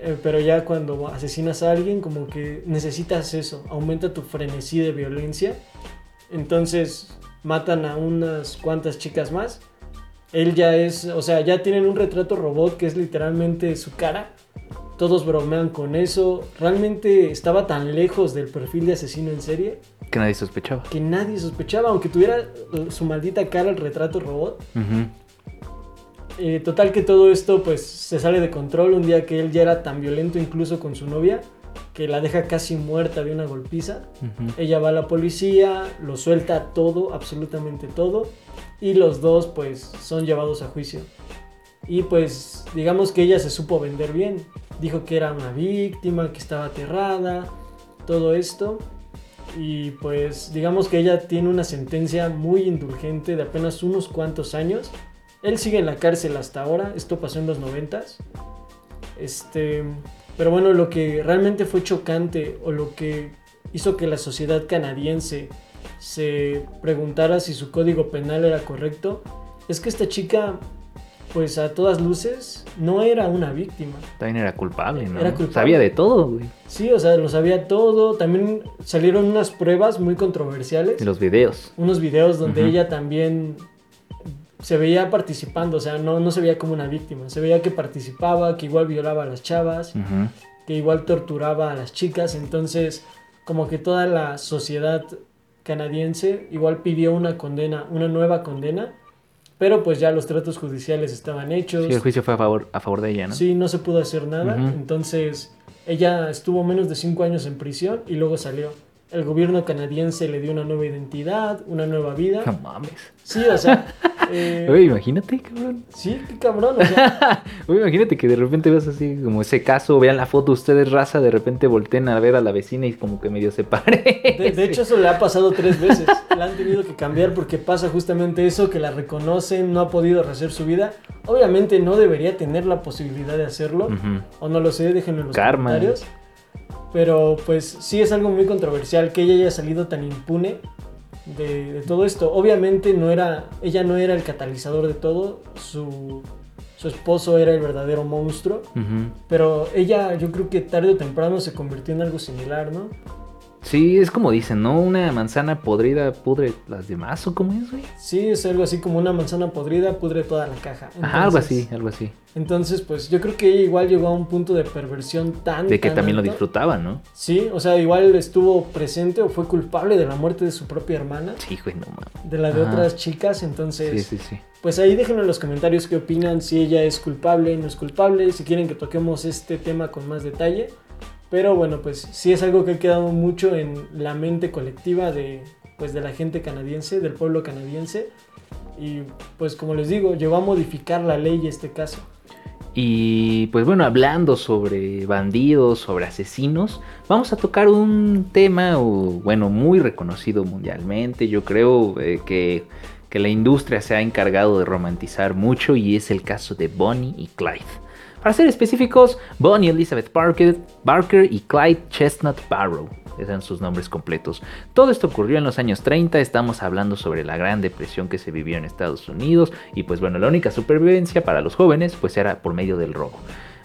Speaker 2: Eh, pero ya cuando asesinas a alguien, como que necesitas eso, aumenta tu frenesí de violencia. Entonces matan a unas cuantas chicas más. Él ya es, o sea, ya tienen un retrato robot que es literalmente su cara. Todos bromean con eso. Realmente estaba tan lejos del perfil de asesino en serie.
Speaker 1: Que nadie sospechaba.
Speaker 2: Que nadie sospechaba, aunque tuviera su maldita cara el retrato robot. Eh, total que todo esto pues se sale de control un día que él ya era tan violento incluso con su novia que la deja casi muerta de una golpiza. Ella va a la policía, lo suelta todo, absolutamente todo, y los dos pues son llevados a juicio. Y pues digamos que ella se supo vender bien. Dijo que era una víctima, que estaba aterrada, todo esto. Y pues digamos que ella tiene una sentencia muy indulgente de apenas unos cuantos años él sigue en la cárcel hasta ahora, esto pasó en los noventas. Este, pero bueno, lo que realmente fue chocante o lo que hizo que la sociedad canadiense se preguntara si su código penal era correcto, es que esta chica, pues a todas luces, no era una víctima.
Speaker 1: También era culpable, ¿no? Era culpable. Sabía de todo, güey.
Speaker 2: Sí, o sea, lo sabía todo. También salieron unas pruebas muy controversiales.
Speaker 1: Los videos.
Speaker 2: Unos videos donde ella también se veía participando, o sea, no, no se veía como una víctima, se veía que participaba, que igual violaba a las chavas, que igual torturaba a las chicas, entonces como que toda la sociedad canadiense igual pidió una condena, una nueva condena, pero pues ya los tratos judiciales estaban hechos.
Speaker 1: Sí, el juicio fue a favor, a favor de ella, ¿no?
Speaker 2: Sí, no se pudo hacer nada, entonces ella estuvo menos de cinco años en prisión y luego salió el gobierno canadiense le dio una nueva identidad, una nueva vida.
Speaker 1: No mames.
Speaker 2: Sí, o sea. Eh,
Speaker 1: imagínate, cabrón.
Speaker 2: Sí, qué cabrón, o sea.
Speaker 1: imagínate que de repente ves así, como ese caso, vean la foto, ustedes raza, de repente volteen a ver a la vecina y como que medio se pare.
Speaker 2: De, hecho, eso le ha pasado tres veces. La han tenido que cambiar porque pasa justamente eso, que la reconocen, no ha podido rehacer su vida. Obviamente no debería tener la posibilidad de hacerlo. O no lo sé, déjenlo en los comentarios. Pero pues sí es algo muy controversial que ella haya salido tan impune de, todo esto. Obviamente no era, ella no era el catalizador de todo, su, su esposo era el verdadero monstruo, pero ella yo creo que tarde o temprano se convirtió en algo similar, ¿no?
Speaker 1: Sí, es como dicen, ¿no? Una manzana podrida pudre las demás, ¿o cómo es, güey?
Speaker 2: Sí, es algo así como una manzana podrida pudre toda la caja.
Speaker 1: Ajá, algo así, algo así.
Speaker 2: Entonces, pues yo creo que ella igual llegó a un punto de perversión tan.
Speaker 1: De que también lo disfrutaba, ¿no?
Speaker 2: Sí, o sea, igual estuvo presente o fue culpable de la muerte de su propia hermana.
Speaker 1: Sí, güey, no mames.
Speaker 2: De la de otras chicas, entonces.
Speaker 1: Sí, sí, sí.
Speaker 2: Pues ahí déjenme en los comentarios qué opinan, si ella es culpable, no es culpable, si quieren que toquemos este tema con más detalle. Pero bueno, pues sí es algo que ha quedado mucho en la mente colectiva de, pues, de la gente canadiense, del pueblo canadiense. Y pues como les digo, llegó a modificar la ley este caso.
Speaker 1: Y pues bueno, hablando sobre bandidos, sobre asesinos, vamos a tocar un tema, bueno, muy reconocido mundialmente. Yo creo eh, que, que la industria se ha encargado de romantizar mucho y es el caso de Bonnie y Clyde. Para ser específicos, Bonnie Elizabeth Parker, Barker y Clyde Chestnut Barrow. Eran sus nombres completos. Todo esto ocurrió en los años 30, estamos hablando sobre la gran depresión que se vivió en Estados Unidos y pues bueno, la única supervivencia para los jóvenes pues era por medio del robo.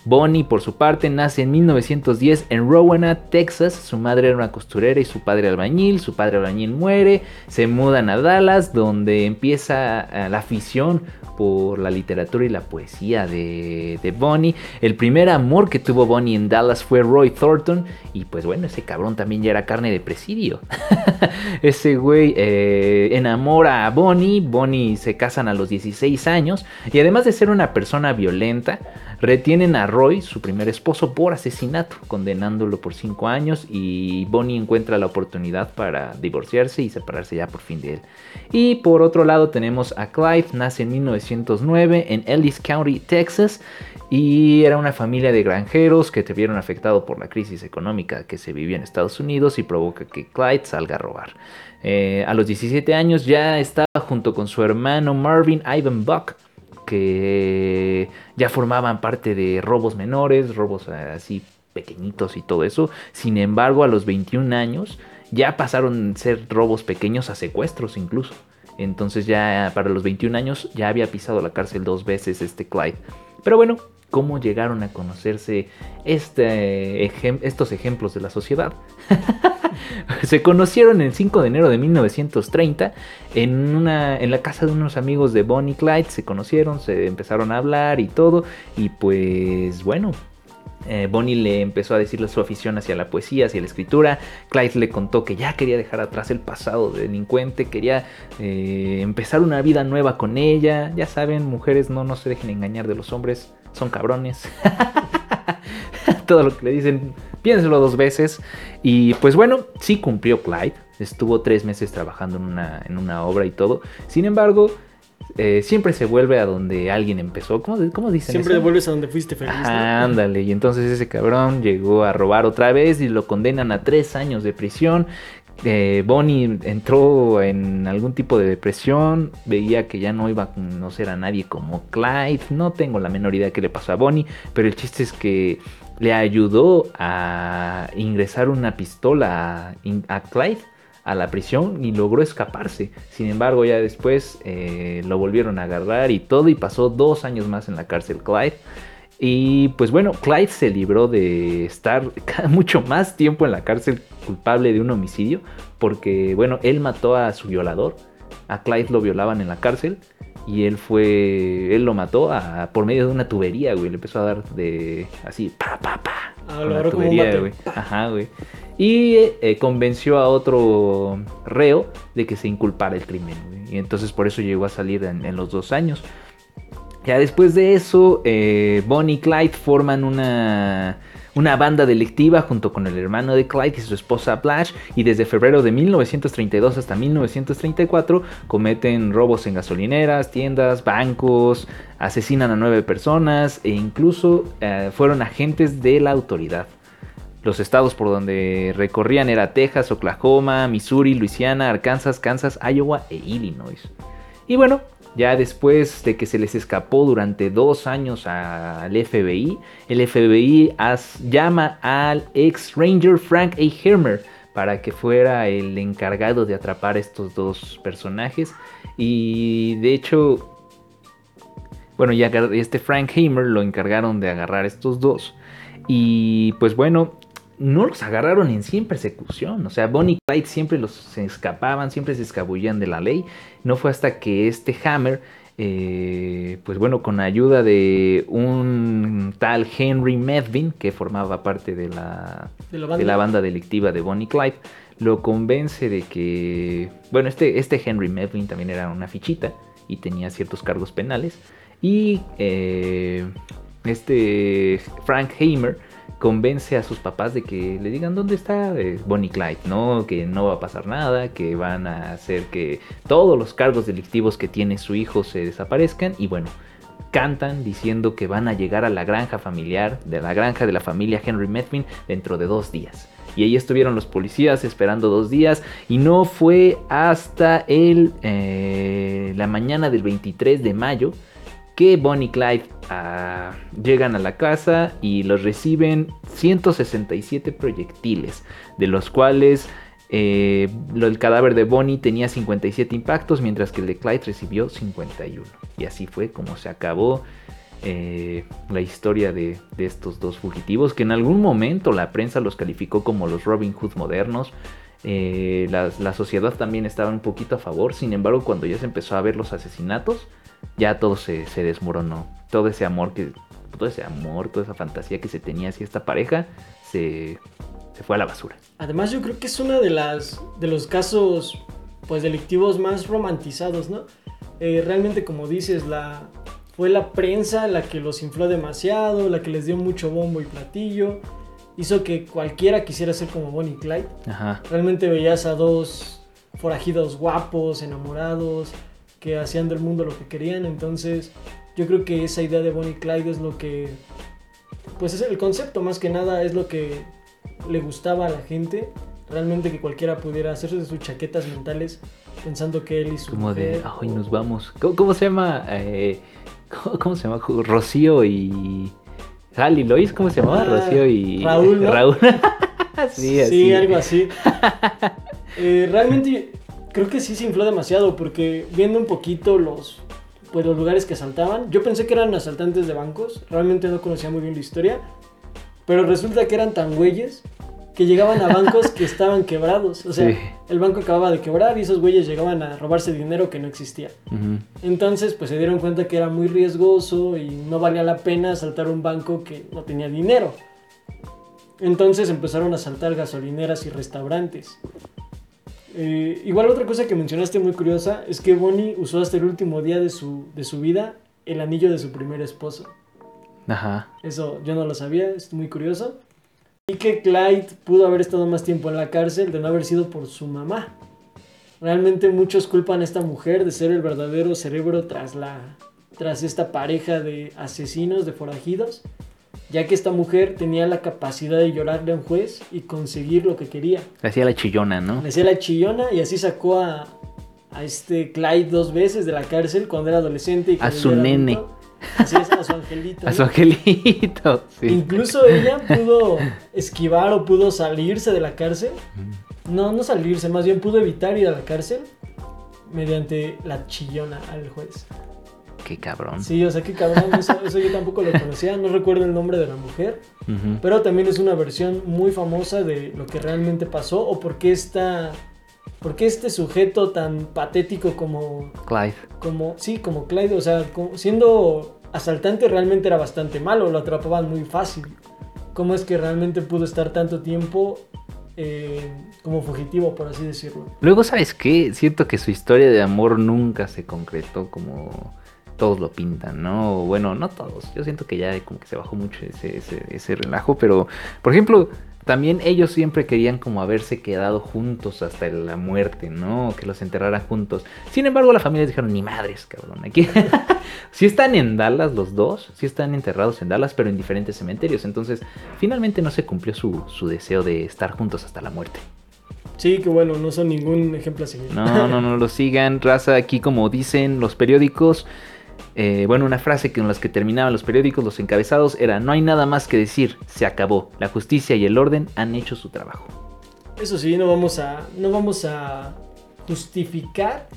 Speaker 1: Bonnie, por su parte, nace en 1910 en Rowena, Texas. Su madre era una costurera y su padre albañil. Su padre albañil muere. Se mudan a Dallas, donde empieza eh, la afición por la literatura y la poesía de, Bonnie. El primer amor que tuvo Bonnie en Dallas fue Roy Thornton. Y pues bueno, ese cabrón también ya era carne de presidio. ese güey eh, enamora a Bonnie. Bonnie se casan a los 16 años. Y además de ser una persona violenta, Retienen a Roy, su primer esposo, por asesinato, condenándolo por 5 años y Bonnie encuentra la oportunidad para divorciarse y separarse ya por fin de él. Y por otro lado tenemos a Clive, nace en 1909 en Ellis County, Texas. Y era una familia de granjeros que se vieron afectados por la crisis económica que se vivía en Estados Unidos y provoca que Clyde salga a robar. Eh, a los 17 años ya estaba junto con su hermano Marvin Ivan Buck que ya formaban parte de robos menores, robos eh, así pequeñitos y todo eso. Sin embargo, a los 21 años ya pasaron de ser robos pequeños a secuestros incluso. Entonces ya para los 21 años ya había pisado la cárcel dos veces este Clyde. Pero bueno, ¿cómo llegaron a conocerse este, estos ejemplos de la sociedad? se conocieron el 5 de enero de 1930 en, una, en la casa de unos amigos de Bonnie Clyde. Se conocieron, se empezaron a hablar y todo. Y pues bueno, eh, Bonnie le empezó a decirle su afición hacia la poesía, hacia la escritura. Clyde le contó que ya quería dejar atrás el pasado de delincuente, quería eh, empezar una vida nueva con ella. Ya saben, mujeres no, no se dejen engañar de los hombres, son cabrones. Todo lo que le dicen, piénselo dos veces. Y pues bueno, sí cumplió Clyde. Estuvo tres meses trabajando en una, en una obra y todo. Sin embargo, eh, siempre se vuelve a donde alguien empezó. ¿Cómo, cómo dicen
Speaker 2: Siempre vuelves a donde fuiste feliz.
Speaker 1: ándale. Y entonces ese cabrón llegó a robar otra vez y lo condenan a tres años de prisión. Eh, Bonnie entró en algún tipo de depresión, veía que ya no iba a conocer a nadie como Clyde, no tengo la menor idea qué le pasó a Bonnie, pero el chiste es que le ayudó a ingresar una pistola a Clyde a la prisión y logró escaparse. Sin embargo, ya después eh, lo volvieron a agarrar y todo y pasó dos años más en la cárcel Clyde. Y pues bueno, Clyde se libró de estar mucho más tiempo en la cárcel culpable de un homicidio porque bueno, él mató a su violador. A Clyde lo violaban en la cárcel y él fue, él lo mató por medio de una tubería, güey. Le empezó a dar de así, pa, pa, pa.
Speaker 2: Ah, la tubería,
Speaker 1: güey. Ajá, güey y eh, convenció a otro reo de que se inculpara el crimen. Y entonces por eso llegó a salir en, los dos años. Ya después de eso, eh, Bonnie y Clyde forman una, una banda delictiva junto con el hermano de Clyde y su esposa Blanche y desde febrero de 1932 hasta 1934 cometen robos en gasolineras, tiendas, bancos, asesinan a nueve personas e incluso eh, fueron agentes de la autoridad. Los estados por donde recorrían era Texas, Oklahoma, Missouri, Luisiana, Arkansas, Kansas, Iowa e Illinois. Y bueno, ya después de que se les escapó durante dos años al FBI, el FBI llama al ex Ranger Frank A. Hermer para que fuera el encargado de atrapar estos dos personajes. Y de hecho, bueno, ya este Frank Hamer lo encargaron de agarrar estos dos. Y pues bueno, no los agarraron en sí en persecución. O sea, Bonnie y Clyde siempre los se escapaban, siempre se escabullían de la ley. No fue hasta que este Hammer, eh, pues bueno, con ayuda de un tal Henry Medvin, que formaba parte de la, ¿De la, banda? delictiva de Bonnie y Clyde, lo convence de que, bueno, este, este Henry Medvin también era una fichita y tenía ciertos cargos penales. Y eh, este Frank Hamer convence a sus papás de que le digan dónde está eh, Bonnie Clyde, ¿no? Que no va a pasar nada, que van a hacer que todos los cargos delictivos que tiene su hijo se desaparezcan y bueno, cantan diciendo que van a llegar a la granja familiar, de la granja de la familia Henry Medvin dentro de dos días. Y ahí estuvieron los policías esperando dos días y no fue hasta el, eh, la mañana del 23 de mayo que Bonnie y Clyde ah, llegan a la casa y los reciben 167 proyectiles, de los cuales eh, el cadáver de Bonnie tenía 57 impactos, mientras que el de Clyde recibió 51. Y así fue como se acabó eh, la historia de, estos dos fugitivos, que en algún momento la prensa los calificó como los Robin Hood modernos. Eh, la, sociedad también estaba un poquito a favor, sin embargo cuando ya se empezó a ver los asesinatos, ya todo se, desmoronó. Todo ese amor que, todo ese amor, toda esa fantasía que se tenía hacia esta pareja, se, se fue a la basura.
Speaker 2: Además yo creo que es uno de las de los casos pues delictivos más romantizados, ¿no? Eh, realmente como dices, la, fue la prensa la que los infló demasiado, la que les dio mucho bombo y platillo. Hizo que cualquiera quisiera ser como Bonnie y Clyde. Realmente veías a dos forajidos guapos, enamorados, que hacían del mundo lo que querían. Entonces, yo creo que esa idea de Bonnie Clyde es lo que. Pues es el concepto, más que nada, es lo que le gustaba a la gente. Realmente que cualquiera pudiera hacerse sus chaquetas mentales pensando que él y su.
Speaker 1: Como de, ay, nos vamos. ¿Cómo, se llama? Eh, ¿cómo, se llama? Rocío y. Sally Lois, ¿cómo se llamaba? Ah, Rocío y.
Speaker 2: Raúl.
Speaker 1: Raúl.
Speaker 2: sí, sí, algo así. Eh, realmente creo que sí se infló demasiado porque viendo un poquito los, pues, los lugares que asaltaban, yo pensé que eran asaltantes de bancos, realmente no conocía muy bien la historia, pero resulta que eran tan güeyes que llegaban a bancos que estaban quebrados. O sea, el banco acababa de quebrar y esos güeyes llegaban a robarse dinero que no existía. Entonces, pues se dieron cuenta que era muy riesgoso y no valía la pena asaltar un banco que no tenía dinero. Entonces empezaron a asaltar gasolineras y restaurantes. Eh, igual otra cosa que mencionaste muy curiosa es que Bonnie usó hasta el último día de su, de su vida el anillo de su primer esposo.
Speaker 1: Ajá.
Speaker 2: Eso yo no lo sabía, es muy curioso. Y que Clyde pudo haber estado más tiempo en la cárcel de no haber sido por su mamá. Realmente muchos culpan a esta mujer de ser el verdadero cerebro tras, la, tras esta pareja de asesinos, de forajidos, ya que esta mujer tenía la capacidad de llorarle a un juez y conseguir lo que quería.
Speaker 1: Le hacía la chillona, ¿no?
Speaker 2: Le hacía la chillona y así sacó a, a este Clyde dos veces de la cárcel cuando era adolescente. Y
Speaker 1: a su nene.
Speaker 2: Así es, a su angelito.
Speaker 1: A su angelito,
Speaker 2: Incluso ella pudo esquivar o pudo salirse de la cárcel. No, no salirse, más bien pudo evitar ir a la cárcel mediante la chillona al juez.
Speaker 1: Qué cabrón.
Speaker 2: Sí, o sea, qué cabrón. Eso, yo tampoco lo conocía. No recuerdo el nombre de la mujer. Pero también es una versión muy famosa de lo que realmente pasó o por qué esta ¿Por qué este sujeto tan patético como...
Speaker 1: Clyde.
Speaker 2: Como, sí, como Clyde, o sea, siendo asaltante realmente era bastante malo, lo atrapaban muy fácil. ¿Cómo es que realmente pudo estar tanto tiempo eh, como fugitivo, por así decirlo?
Speaker 1: Luego, ¿sabes qué? Siento que su historia de amor nunca se concretó como todos lo pintan, ¿no? Bueno, no todos. Yo siento que ya como que se bajó mucho ese, ese, ese relajo, pero, por ejemplo también ellos siempre querían como haberse quedado juntos hasta la muerte, ¿no? Que los enterraran juntos. Sin embargo, la familia dijeron, ni madres, cabrón. Aquí sí están en Dallas los dos, sí están enterrados en Dallas, pero en diferentes cementerios. Entonces, finalmente no se cumplió su, su deseo de estar juntos hasta la muerte.
Speaker 2: Sí, que bueno, no son ningún ejemplo a seguir.
Speaker 1: No, no, no lo sigan. Raza, aquí como dicen los periódicos, eh, bueno, una frase que con las que terminaban los periódicos, los encabezados, era, no hay nada más que decir, se acabó, la justicia y el orden han hecho su trabajo.
Speaker 2: Eso sí, no vamos a, no vamos a justificar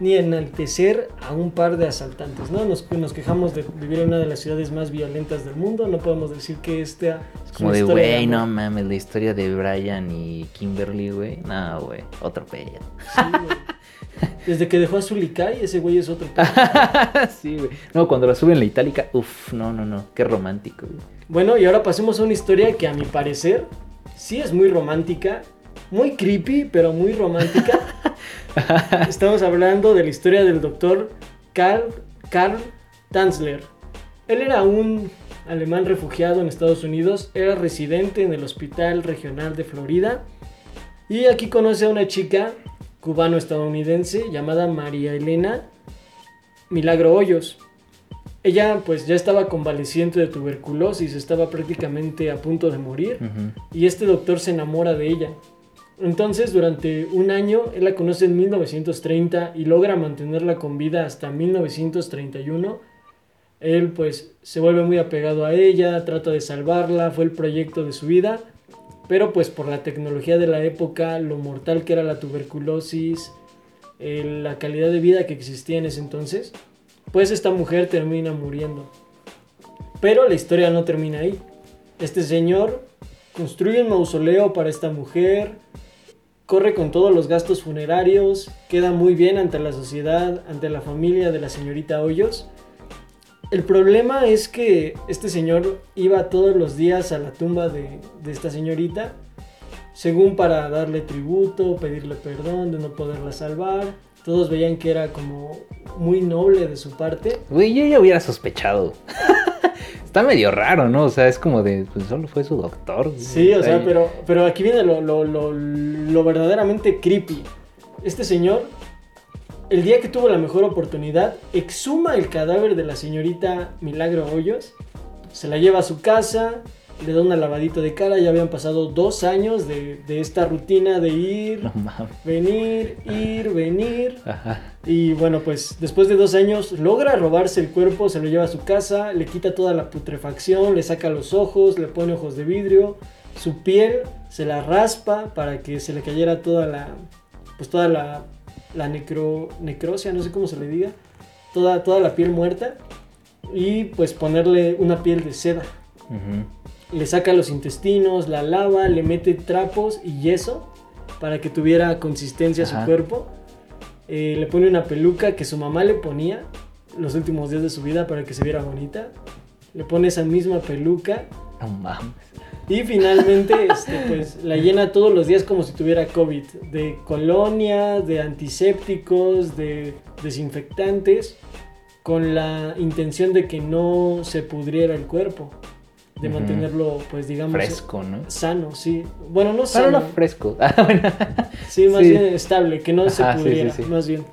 Speaker 2: ni enaltecer a un par de asaltantes, ¿no? Nos, nos, quejamos de vivir en una de las ciudades más violentas del mundo, no podemos decir que esta
Speaker 1: es como de, güey, no mames, la historia de Brian y Kimberly, güey, no, güey, otro pedo. Sí,
Speaker 2: desde que dejó a Zulikai, ese güey es otro.
Speaker 1: sí, güey. No, cuando la suben en la itálica, uff, no, no, no. Qué romántico, güey.
Speaker 2: Bueno, y ahora pasemos a una historia que a mi parecer sí es muy romántica. Muy creepy, pero muy romántica. Estamos hablando de la historia del doctor Karl, Karl Tanzler. Él era un alemán refugiado en Estados Unidos, era residente en el Hospital Regional de Florida y aquí conoce a una chica cubano-estadounidense llamada María Elena Milagro Hoyos. Ella pues ya estaba convaleciente de tuberculosis, estaba prácticamente a punto de morir y este doctor se enamora de ella. Entonces durante un año él la conoce en 1930 y logra mantenerla con vida hasta 1931. Él pues se vuelve muy apegado a ella, trata de salvarla, fue el proyecto de su vida pero pues por la tecnología de la época, lo mortal que era la tuberculosis, la calidad de vida que existía en ese entonces, pues esta mujer termina muriendo. Pero la historia no termina ahí. Este señor construye un mausoleo para esta mujer, corre con todos los gastos funerarios, queda muy bien ante la sociedad, ante la familia de la señorita Hoyos. El problema es que este señor iba todos los días a la tumba de, de esta señorita, según para darle tributo, pedirle perdón de no poderla salvar. Todos veían que era como muy noble de su parte.
Speaker 1: Güey, yo ya hubiera sospechado. Está medio raro, ¿no? O sea, es como de, pues solo fue su doctor.
Speaker 2: Sí, o sea, pero, pero aquí viene lo, lo, lo, lo verdaderamente creepy. Este señor, el día que tuvo la mejor oportunidad, exhuma el cadáver de la señorita Milagro Hoyos, se la lleva a su casa, le da una lavadito de cara, ya habían pasado dos años de, de esta rutina de ir,
Speaker 1: No
Speaker 2: venir, ir, venir.
Speaker 1: Ajá.
Speaker 2: Y bueno, pues después de dos años logra robarse el cuerpo, se lo lleva a su casa, le quita toda la putrefacción, le saca los ojos, le pone ojos de vidrio, su piel se la raspa para que se le cayera toda la, pues toda la, la necro, necrosia, no sé cómo se le diga, toda, toda la piel muerta y pues ponerle una piel de seda. Le saca los intestinos, la lava, le mete trapos y yeso para que tuviera consistencia
Speaker 1: Ajá.
Speaker 2: su cuerpo. Eh, le pone una peluca que su mamá le ponía los últimos días de su vida para que se viera bonita. Le pone esa misma peluca
Speaker 1: No mames.
Speaker 2: Y finalmente este, pues, la llena todos los días como si tuviera COVID. De colonia, de antisépticos, de desinfectantes, con la intención de que no se pudriera el cuerpo. De mantenerlo, pues digamos,
Speaker 1: Fresco, ¿no?
Speaker 2: sano, sí. Bueno, no sano,
Speaker 1: no fresco. Ah, bueno.
Speaker 2: sí, más
Speaker 1: sí.
Speaker 2: bien estable, que no se
Speaker 1: Ajá, sí,
Speaker 2: pudriera,
Speaker 1: sí, sí.
Speaker 2: más bien.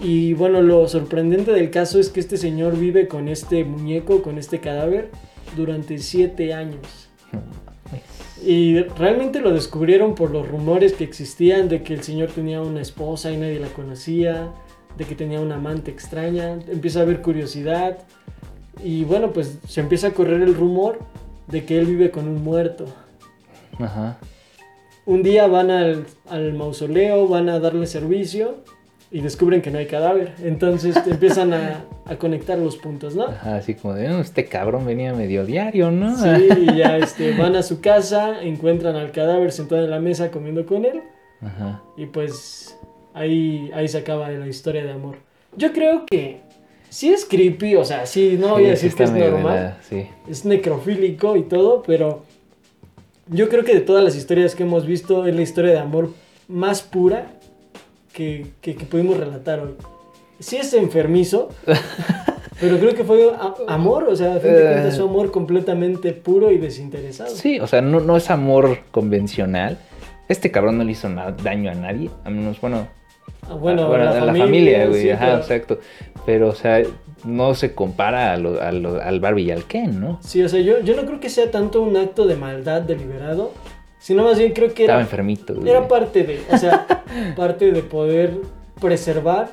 Speaker 2: Y bueno, lo sorprendente del caso es que este señor vive con este muñeco, con este cadáver, durante siete años.
Speaker 1: Mames.
Speaker 2: Y realmente lo descubrieron por los rumores que existían de que el señor tenía una esposa y nadie la conocía, de que tenía una amante extraña. Empieza a haber curiosidad. Y bueno, pues se empieza a correr el rumor de que él vive con un muerto.
Speaker 1: Ajá.
Speaker 2: Un día van al, al mausoleo, van a darle servicio y descubren que no hay cadáver. Entonces empiezan a, a conectar los puntos, ¿no?
Speaker 1: Ajá, así como de, "Oh, este cabrón venía medio diario, ¿no?
Speaker 2: Sí, y ya este, van a su casa, encuentran al cadáver sentado en la mesa comiendo con él.
Speaker 1: Ajá.
Speaker 2: Y pues ahí, ahí se acaba la historia de amor. Yo creo que sí es creepy, o sea, sí, no voy a
Speaker 1: Sí,
Speaker 2: decir
Speaker 1: sí
Speaker 2: que es normal,
Speaker 1: la- Sí.
Speaker 2: es necrofílico y todo, pero yo creo que de todas las historias que hemos visto es la historia de amor más pura que, que, que pudimos relatar hoy. Sí es enfermizo, pero creo que fue amor, o sea, a fin de
Speaker 1: Eh.
Speaker 2: cuentas fue amor completamente puro y desinteresado.
Speaker 1: Sí, o sea, no, no es amor convencional. Este cabrón no le hizo daño a nadie. A menos, bueno,
Speaker 2: Ah, bueno,
Speaker 1: a, bueno,
Speaker 2: la,
Speaker 1: a la
Speaker 2: familia,
Speaker 1: güey.
Speaker 2: sí,
Speaker 1: Ajá,
Speaker 2: pero-
Speaker 1: exacto. Pero, o sea, no se compara a lo- a lo- al Barbie y al Ken, ¿no?
Speaker 2: Sí, o sea, yo, yo no creo que sea tanto un acto de maldad deliberado, sino más bien creo que
Speaker 1: Estaba
Speaker 2: era,
Speaker 1: enfermito, güey.
Speaker 2: era parte de, o sea, parte de poder preservar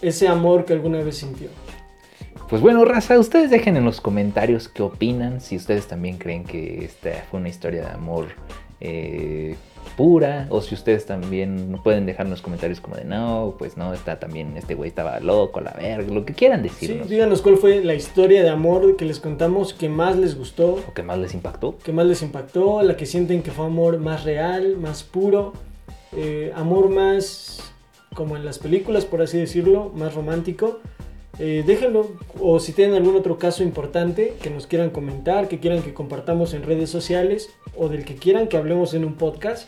Speaker 2: ese amor que alguna vez sintió.
Speaker 1: Pues bueno, raza, ustedes dejen en los comentarios qué opinan, si ustedes también creen que esta fue una historia de amor eh, pura, o si ustedes también pueden dejar en los comentarios como de no, pues no, está también, este güey estaba loco, la verga, lo que quieran
Speaker 2: Sí,
Speaker 1: decirnos.
Speaker 2: díganos cuál fue la historia de amor que les contamos que más les gustó,
Speaker 1: o que más les impactó.
Speaker 2: que más les impactó, la que sienten que fue amor más real, más puro, eh, amor más como en las películas, por así decirlo, más romántico. Eh, déjenlo, o si tienen algún otro caso importante que nos quieran comentar, que quieran que compartamos en redes sociales, o del que quieran que hablemos en un podcast,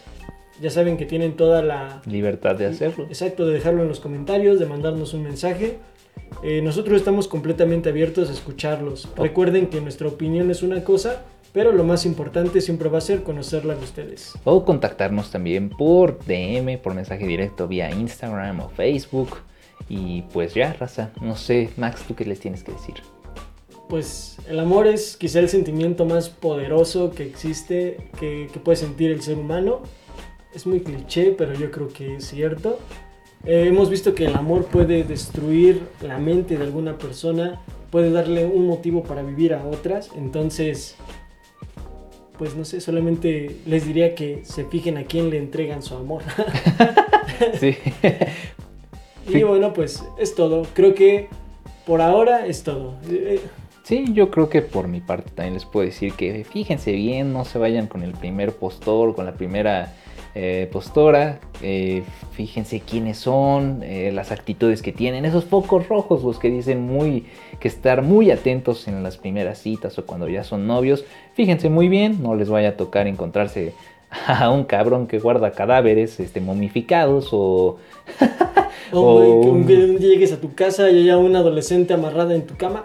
Speaker 2: ya saben que tienen toda la,
Speaker 1: Libertad de hacerlo.
Speaker 2: Exacto, de dejarlo en los comentarios, de mandarnos un mensaje. Eh, nosotros estamos completamente abiertos a escucharlos. Recuerden que nuestra opinión es una cosa, pero lo más importante siempre va a ser conocerla de ustedes.
Speaker 1: O contactarnos también por DM, por mensaje directo vía Instagram o Facebook. Y pues ya, raza, no sé, Max, ¿tú qué les tienes que decir?
Speaker 2: Pues el amor es quizá el sentimiento más poderoso que existe, que, que puede sentir el ser humano. Es muy cliché, pero yo creo que es cierto. Eh, hemos visto que el amor puede destruir la mente de alguna persona, puede darle un motivo para vivir a otras. Entonces, pues no sé, solamente les diría que se fijen a quién le entregan su amor.
Speaker 1: Sí.
Speaker 2: y bueno, pues es todo. Creo que por ahora es todo. Eh,
Speaker 1: Sí, yo creo que por mi parte también les puedo decir que fíjense bien, no se vayan con el primer postor, con la primera eh, postora, eh, fíjense quiénes son, eh, las actitudes que tienen, esos focos rojos, los que dicen muy que estar muy atentos en las primeras citas o cuando ya son novios, fíjense muy bien, no les vaya a tocar encontrarse a un cabrón que guarda cadáveres este, momificados o
Speaker 2: O, que un día llegues a tu casa y haya una adolescente amarrada en tu cama.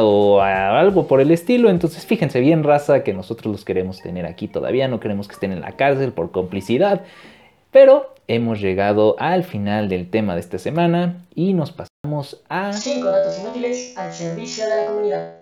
Speaker 1: o algo por el estilo. Entonces, fíjense bien, raza, que nosotros los queremos tener aquí todavía. No queremos que estén en la cárcel por complicidad. Pero hemos llegado al final del tema de esta semana y nos pasamos a... 5 datos inútiles al servicio de la comunidad.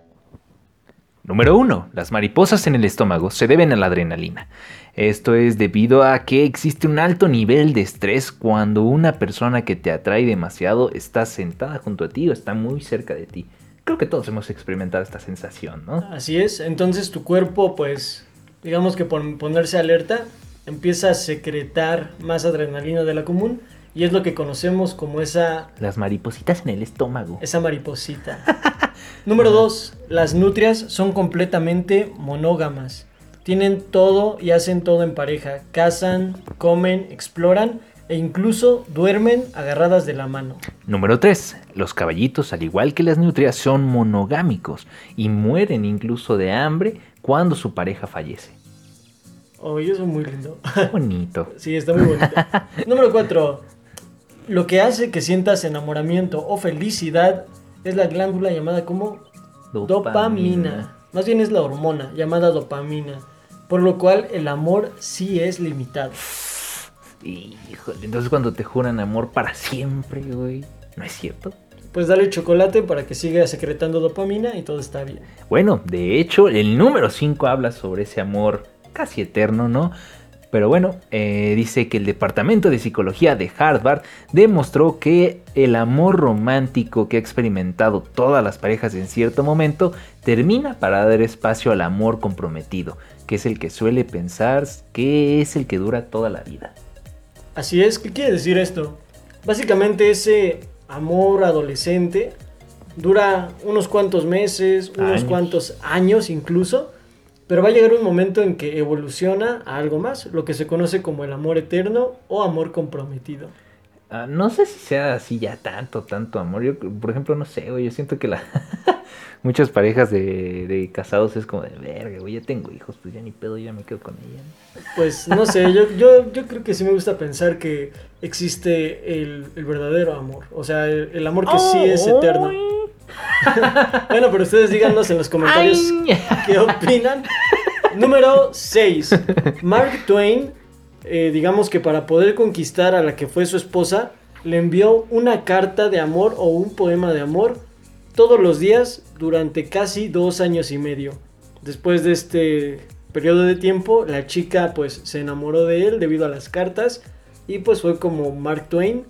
Speaker 1: Número 1. Las mariposas en el estómago se deben a la adrenalina. Esto es debido a que existe un alto nivel de estrés cuando una persona que te atrae demasiado está sentada junto a ti o está muy cerca de ti. Creo que todos hemos experimentado esta sensación, ¿no?
Speaker 2: Así es, entonces tu cuerpo, pues, digamos que por ponerse alerta, empieza a secretar más adrenalina de la común y es lo que conocemos como esa...
Speaker 1: Las maripositas en el estómago.
Speaker 2: Esa mariposita. Número dos, las nutrias son completamente monógamas. Tienen todo y hacen todo en pareja. Cazan, comen, exploran e incluso duermen agarradas de la mano.
Speaker 1: Número 3. Los caballitos, al igual que las nutrias, son monogámicos y mueren incluso de hambre cuando su pareja fallece.
Speaker 2: Oh, ellos son muy lindo.
Speaker 1: Bonito.
Speaker 2: sí, está muy bonito. Número 4. Lo que hace que sientas enamoramiento o felicidad es la glándula llamada como dopamina. Más bien es la hormona llamada dopamina. Por lo cual el amor sí es limitado.
Speaker 1: Híjole, entonces cuando te juran amor para siempre, güey, ¿no es cierto?
Speaker 2: Pues dale chocolate para que siga secretando dopamina y todo está bien.
Speaker 1: Bueno, de hecho, el número 5 habla sobre ese amor casi eterno, ¿no? Pero bueno, eh, dice que el Departamento de Psicología de Harvard demostró que el amor romántico que ha experimentado todas las parejas en cierto momento termina para dar espacio al amor comprometido, que es el que suele pensar que es el que dura toda la vida.
Speaker 2: Así es, ¿qué quiere decir esto? Básicamente ese amor adolescente dura unos cuantos meses, unos cuantos años incluso, pero va a llegar un momento en que evoluciona a algo más, lo que se conoce como el amor eterno o amor comprometido.
Speaker 1: Ah, no sé si sea así ya tanto, tanto amor. Yo, por ejemplo, no sé, güey, yo siento que la muchas parejas de, casados es como de verga, güey, ya tengo hijos, pues ya ni pedo, ya me quedo con ella.
Speaker 2: Pues no sé, yo, yo, yo creo que sí me gusta pensar que existe el, verdadero amor. O sea, el, amor que sí es eterno. bueno, pero ustedes díganos en los comentarios qué opinan. Número 6. Mark Twain, eh, digamos que para poder conquistar a la que fue su esposa, le envió una carta de amor o un poema de amor todos los días durante casi dos años y medio. Después de este periodo de tiempo, la chica pues se enamoró de él debido a las cartas y pues fue como Mark Twain,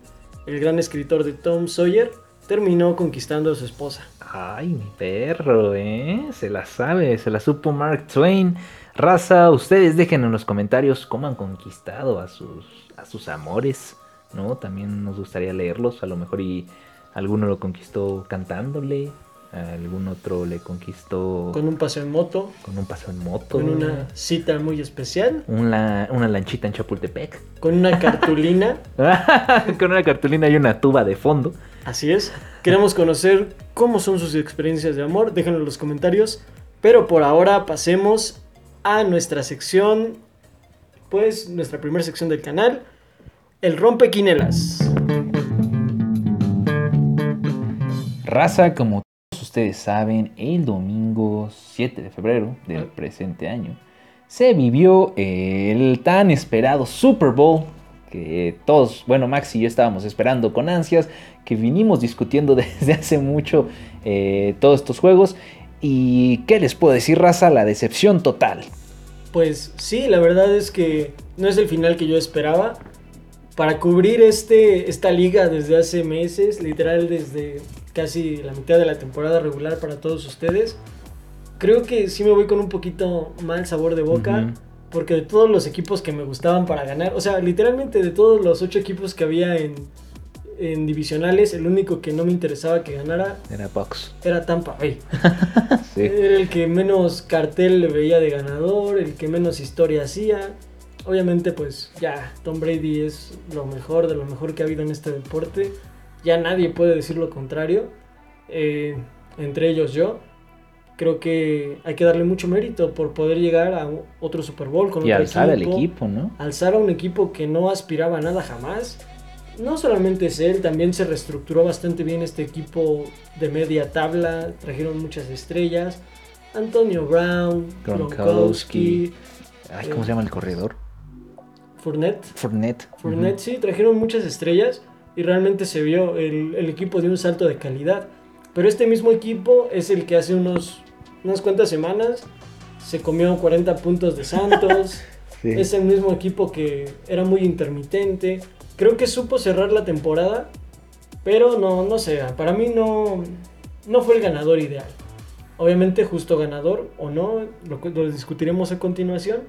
Speaker 2: el gran escritor de Tom Sawyer, terminó conquistando a su esposa.
Speaker 1: Ay, mi perro, ¿eh? Se la sabe, se la supo Mark Twain. Raza, ustedes dejen en los comentarios cómo han conquistado a sus, a sus amores, ¿no? También nos gustaría leerlos, a lo mejor y alguno lo conquistó cantándole, algún otro le conquistó...
Speaker 2: Con un paseo en moto.
Speaker 1: Con un paseo en moto.
Speaker 2: Con una cita muy especial.
Speaker 1: Una, una lanchita en Chapultepec.
Speaker 2: Con una cartulina.
Speaker 1: con una cartulina y una tuba de fondo.
Speaker 2: Así es. Queremos conocer cómo son sus experiencias de amor. Déjenlo en los comentarios. Pero por ahora pasemos a nuestra sección. Pues nuestra primera sección del canal. El rompequinelas.
Speaker 1: Raza, como ustedes saben, el domingo 7 de febrero del presente año se vivió el tan esperado Super Bowl que todos, bueno, Max y yo estábamos esperando con ansias, que vinimos discutiendo desde hace mucho eh, todos estos juegos. ¿Y qué les puedo decir, raza? La decepción total.
Speaker 2: Pues sí, la verdad es que no es el final que yo esperaba. Para cubrir este, esta liga desde hace meses, literal desde casi la mitad de la temporada regular para todos ustedes. Creo que sí me voy con un poquito mal sabor de boca. Porque de todos los equipos que me gustaban para ganar, o sea, literalmente de todos los ocho equipos que había en, en divisionales, el único que no me interesaba que ganara
Speaker 1: Era Box.
Speaker 2: era Tampa Bay.
Speaker 1: Sí.
Speaker 2: Era el que menos cartel le veía de ganador, el que menos historia hacía. Obviamente, pues ya, Tom Brady es lo mejor de lo mejor que ha habido en este deporte. Ya nadie puede decir lo contrario. Eh, entre ellos yo. Creo que hay que darle mucho mérito por poder llegar a otro Super Bowl con
Speaker 1: Y
Speaker 2: otro
Speaker 1: alzar al equipo, ¿no?
Speaker 2: alzar a un equipo que no aspiraba a nada jamás. No solamente es él, también se reestructuró bastante bien este equipo de media tabla, trajeron muchas estrellas. Antonio Brown,
Speaker 1: Gronkowski.
Speaker 2: Gronkowski,
Speaker 1: Ay, ¿cómo se llama el corredor?
Speaker 2: Fournette.
Speaker 1: Fournette.
Speaker 2: Fournette, sí, trajeron muchas estrellas y realmente se vio el, el equipo de un salto de calidad. Pero este mismo equipo es el que hace unos, unas cuantas semanas se comió 40 puntos de Santos.
Speaker 1: Sí.
Speaker 2: Es el mismo equipo que era muy intermitente. Creo que supo cerrar la temporada, pero no, no sé, para mí no, no fue el ganador ideal. Obviamente justo ganador o no, lo, lo discutiremos a continuación.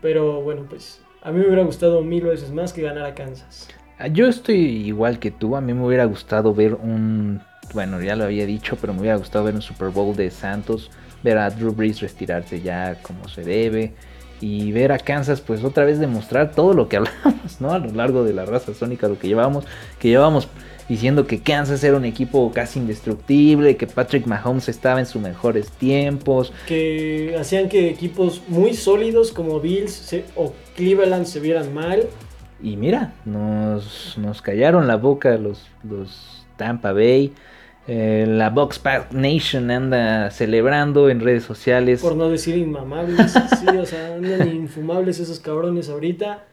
Speaker 2: Pero bueno, pues a mí me hubiera gustado mil veces más que ganar a Kansas.
Speaker 1: Yo estoy igual que tú. A mí me hubiera gustado ver un. Bueno, ya lo había dicho, pero me hubiera gustado ver un Super Bowl de Santos. Ver a Drew Brees retirarse ya como se debe. Y ver a Kansas, pues otra vez demostrar todo lo que hablamos, ¿no? A lo largo de la raza sónica, lo que llevábamos. Que llevábamos diciendo que Kansas era un equipo casi indestructible. Que Patrick Mahomes estaba en sus mejores tiempos.
Speaker 2: Que hacían que equipos muy sólidos como Bills o Cleveland se vieran mal.
Speaker 1: Y mira, nos, nos callaron la boca los, los Tampa Bay. Eh, la Box Pack Nation anda celebrando en redes sociales.
Speaker 2: Por no decir inmamables, sí, o sea, andan infumables esos cabrones ahorita.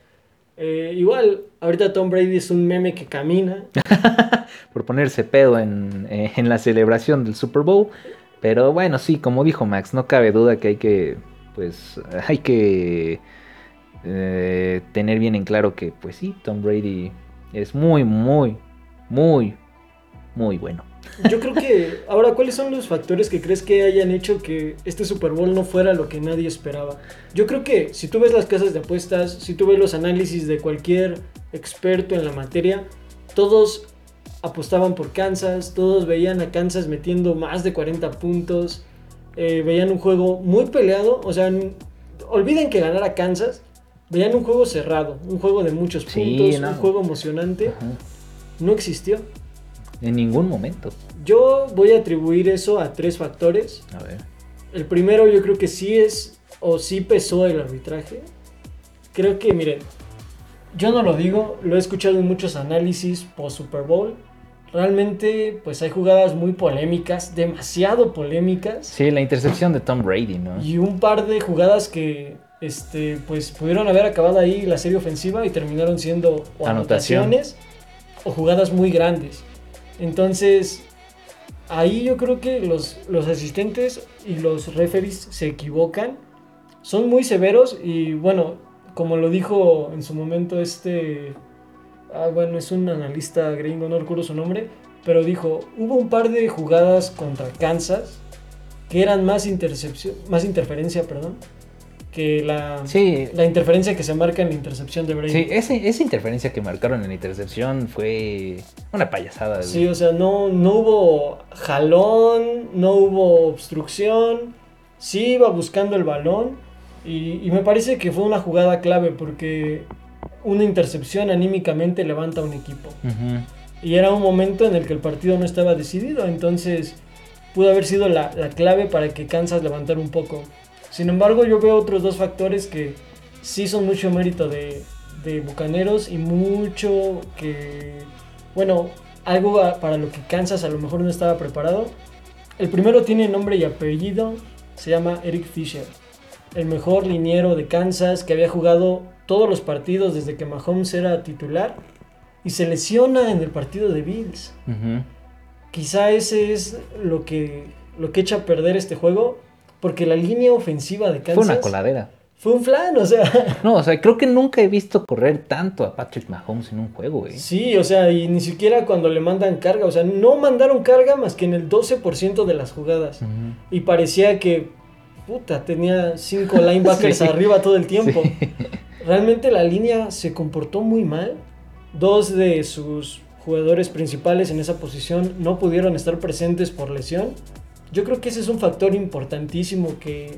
Speaker 2: Eh, igual, ahorita Tom Brady es un meme que camina.
Speaker 1: por ponerse pedo en, eh, en la celebración del Super Bowl. Pero bueno, sí, como dijo Max, no cabe duda que hay que, pues, hay que eh, tener bien en claro que, pues sí, Tom Brady es muy, muy, muy, muy bueno.
Speaker 2: Yo creo que, ahora, ¿cuáles son los factores que crees que hayan hecho que este Super Bowl no fuera lo que nadie esperaba? Yo creo que si tú ves las casas de apuestas, si tú ves los análisis de cualquier experto en la materia, todos apostaban por Kansas, todos veían a Kansas metiendo más de 40 puntos, eh, veían un juego muy peleado, o sea, olviden que ganara Kansas, veían un juego cerrado, un juego de muchos
Speaker 1: Sí,
Speaker 2: puntos,
Speaker 1: no.
Speaker 2: un juego emocionante,
Speaker 1: Ajá.
Speaker 2: no existió.
Speaker 1: En ningún momento.
Speaker 2: Yo voy a atribuir eso a tres factores.
Speaker 1: A ver.
Speaker 2: El primero yo creo que sí es o sí pesó el arbitraje. Creo que, miren, yo no lo digo, lo he escuchado en muchos análisis post Super Bowl. Realmente, pues hay jugadas muy polémicas, demasiado polémicas.
Speaker 1: Sí, la intercepción de Tom Brady, ¿no?
Speaker 2: Y un par de jugadas que, este, pues pudieron haber acabado ahí la serie ofensiva y terminaron siendo o anotaciones o jugadas muy grandes. Entonces, ahí yo creo que los, los asistentes y los referees se equivocan. Son muy severos y bueno, como lo dijo en su momento este... Ah, bueno, es un analista gringo, no recuerdo su nombre, pero dijo, hubo un par de jugadas contra Kansas que eran más intercepción, más interferencia, perdón, que la,
Speaker 1: Sí,
Speaker 2: la interferencia que se marca en la intercepción de Brady.
Speaker 1: sí ese- esa interferencia que marcaron en la intercepción fue una payasada. güey.
Speaker 2: Sí, o sea, no, no hubo jalón, no hubo obstrucción, sí iba buscando el balón y, y me parece que fue una jugada clave porque una intercepción anímicamente levanta a un equipo.
Speaker 1: Ujú.
Speaker 2: Y era un momento en el que el partido no estaba decidido, entonces pudo haber sido la, la clave para que Kansas levantara un poco. Sin embargo, yo veo otros dos factores que sí son mucho mérito de, de Bucaneros y mucho que, bueno, algo para lo que Kansas a lo mejor no estaba preparado. El primero tiene nombre y apellido, se llama Eric Fisher, el mejor liniero de Kansas que había jugado todos los partidos desde que Mahomes era titular y se lesiona en el partido de Bills. Quizá ese es lo que, lo que echa a perder este juego, porque la línea ofensiva de Kansas
Speaker 1: Fue una coladera.
Speaker 2: fue un flan, o sea,
Speaker 1: No, o sea, creo que nunca he visto correr tanto a Patrick Mahomes en un juego, güey.
Speaker 2: sí, o sea, y ni siquiera cuando le mandan carga, o sea, no mandaron carga más que en el 12% de las jugadas. Y parecía que, puta, tenía cinco linebackers
Speaker 1: Sí.
Speaker 2: arriba todo el tiempo.
Speaker 1: Sí.
Speaker 2: Realmente la línea se comportó muy mal. Dos de sus jugadores principales en esa posición no pudieron estar presentes por lesión. Yo creo que ese es un factor importantísimo que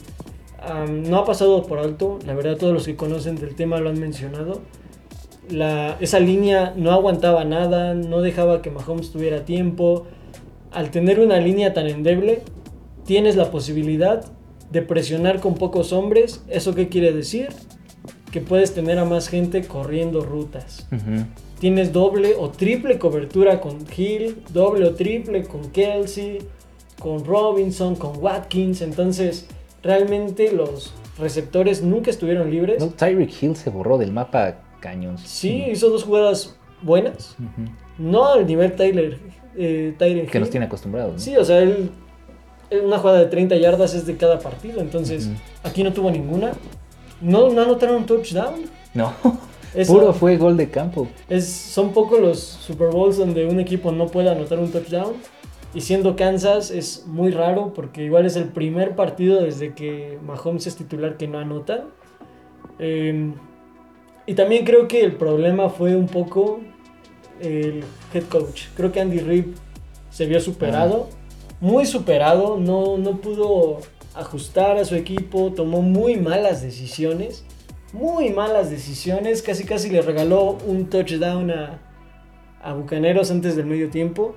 Speaker 2: no ha pasado por alto. La verdad, todos los que conocen del tema lo han mencionado. La, esa línea no aguantaba nada, no dejaba que Mahomes tuviera tiempo. Al tener una línea tan endeble, tienes la posibilidad de presionar con pocos hombres. ¿Eso qué quiere decir? Que puedes tener a más gente corriendo rutas. Tienes doble o triple cobertura con Hill, doble o triple con Kelsey, con Robinson, con Watkins. Entonces, realmente los receptores nunca estuvieron libres.
Speaker 1: No, Tyreek Hill se borró del mapa cañón.
Speaker 2: Sí, hizo dos jugadas buenas. No al nivel Tyler, eh, Hill.
Speaker 1: Que nos tiene acostumbrados.
Speaker 2: Sí, o sea, él una jugada de 30 yardas es de cada partido. Entonces, aquí no tuvo ninguna. No, no anotaron un touchdown.
Speaker 1: No. Puro fue gol de campo.
Speaker 2: Es, son pocos los Super Bowls donde un equipo no puede anotar un touchdown. Y siendo Kansas es muy raro porque igual es el primer partido desde que Mahomes es titular que no anotan. Em, y también creo que el problema fue un poco el head coach. Creo que Andy Reid se vio superado. Muy superado, no, no pudo ajustar a su equipo, tomó muy malas decisiones, muy malas decisiones, casi casi le regaló un touchdown a, a Bucaneros antes del medio tiempo.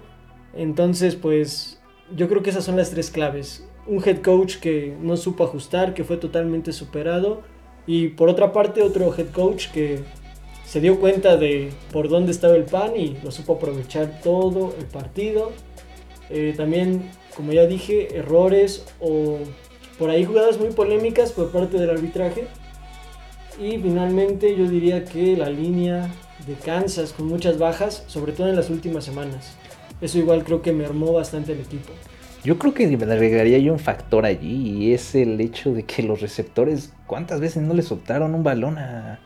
Speaker 2: Entonces, pues yo creo que esas son las tres claves. Un head coach que no supo ajustar, que fue totalmente superado. Y por otra parte, otro head coach que se dio cuenta de por dónde estaba el pan y lo supo aprovechar todo el partido. Eh, también, como ya dije, errores o por ahí jugadas muy polémicas por parte del arbitraje. Y finalmente yo diría que la línea de Kansas con muchas bajas, sobre todo en las últimas semanas. Eso igual creo que me armó bastante el equipo.
Speaker 1: Yo creo que le agregaría yo un factor allí y es el hecho de que los receptores, ¿cuántas veces no les soltaron un balón a,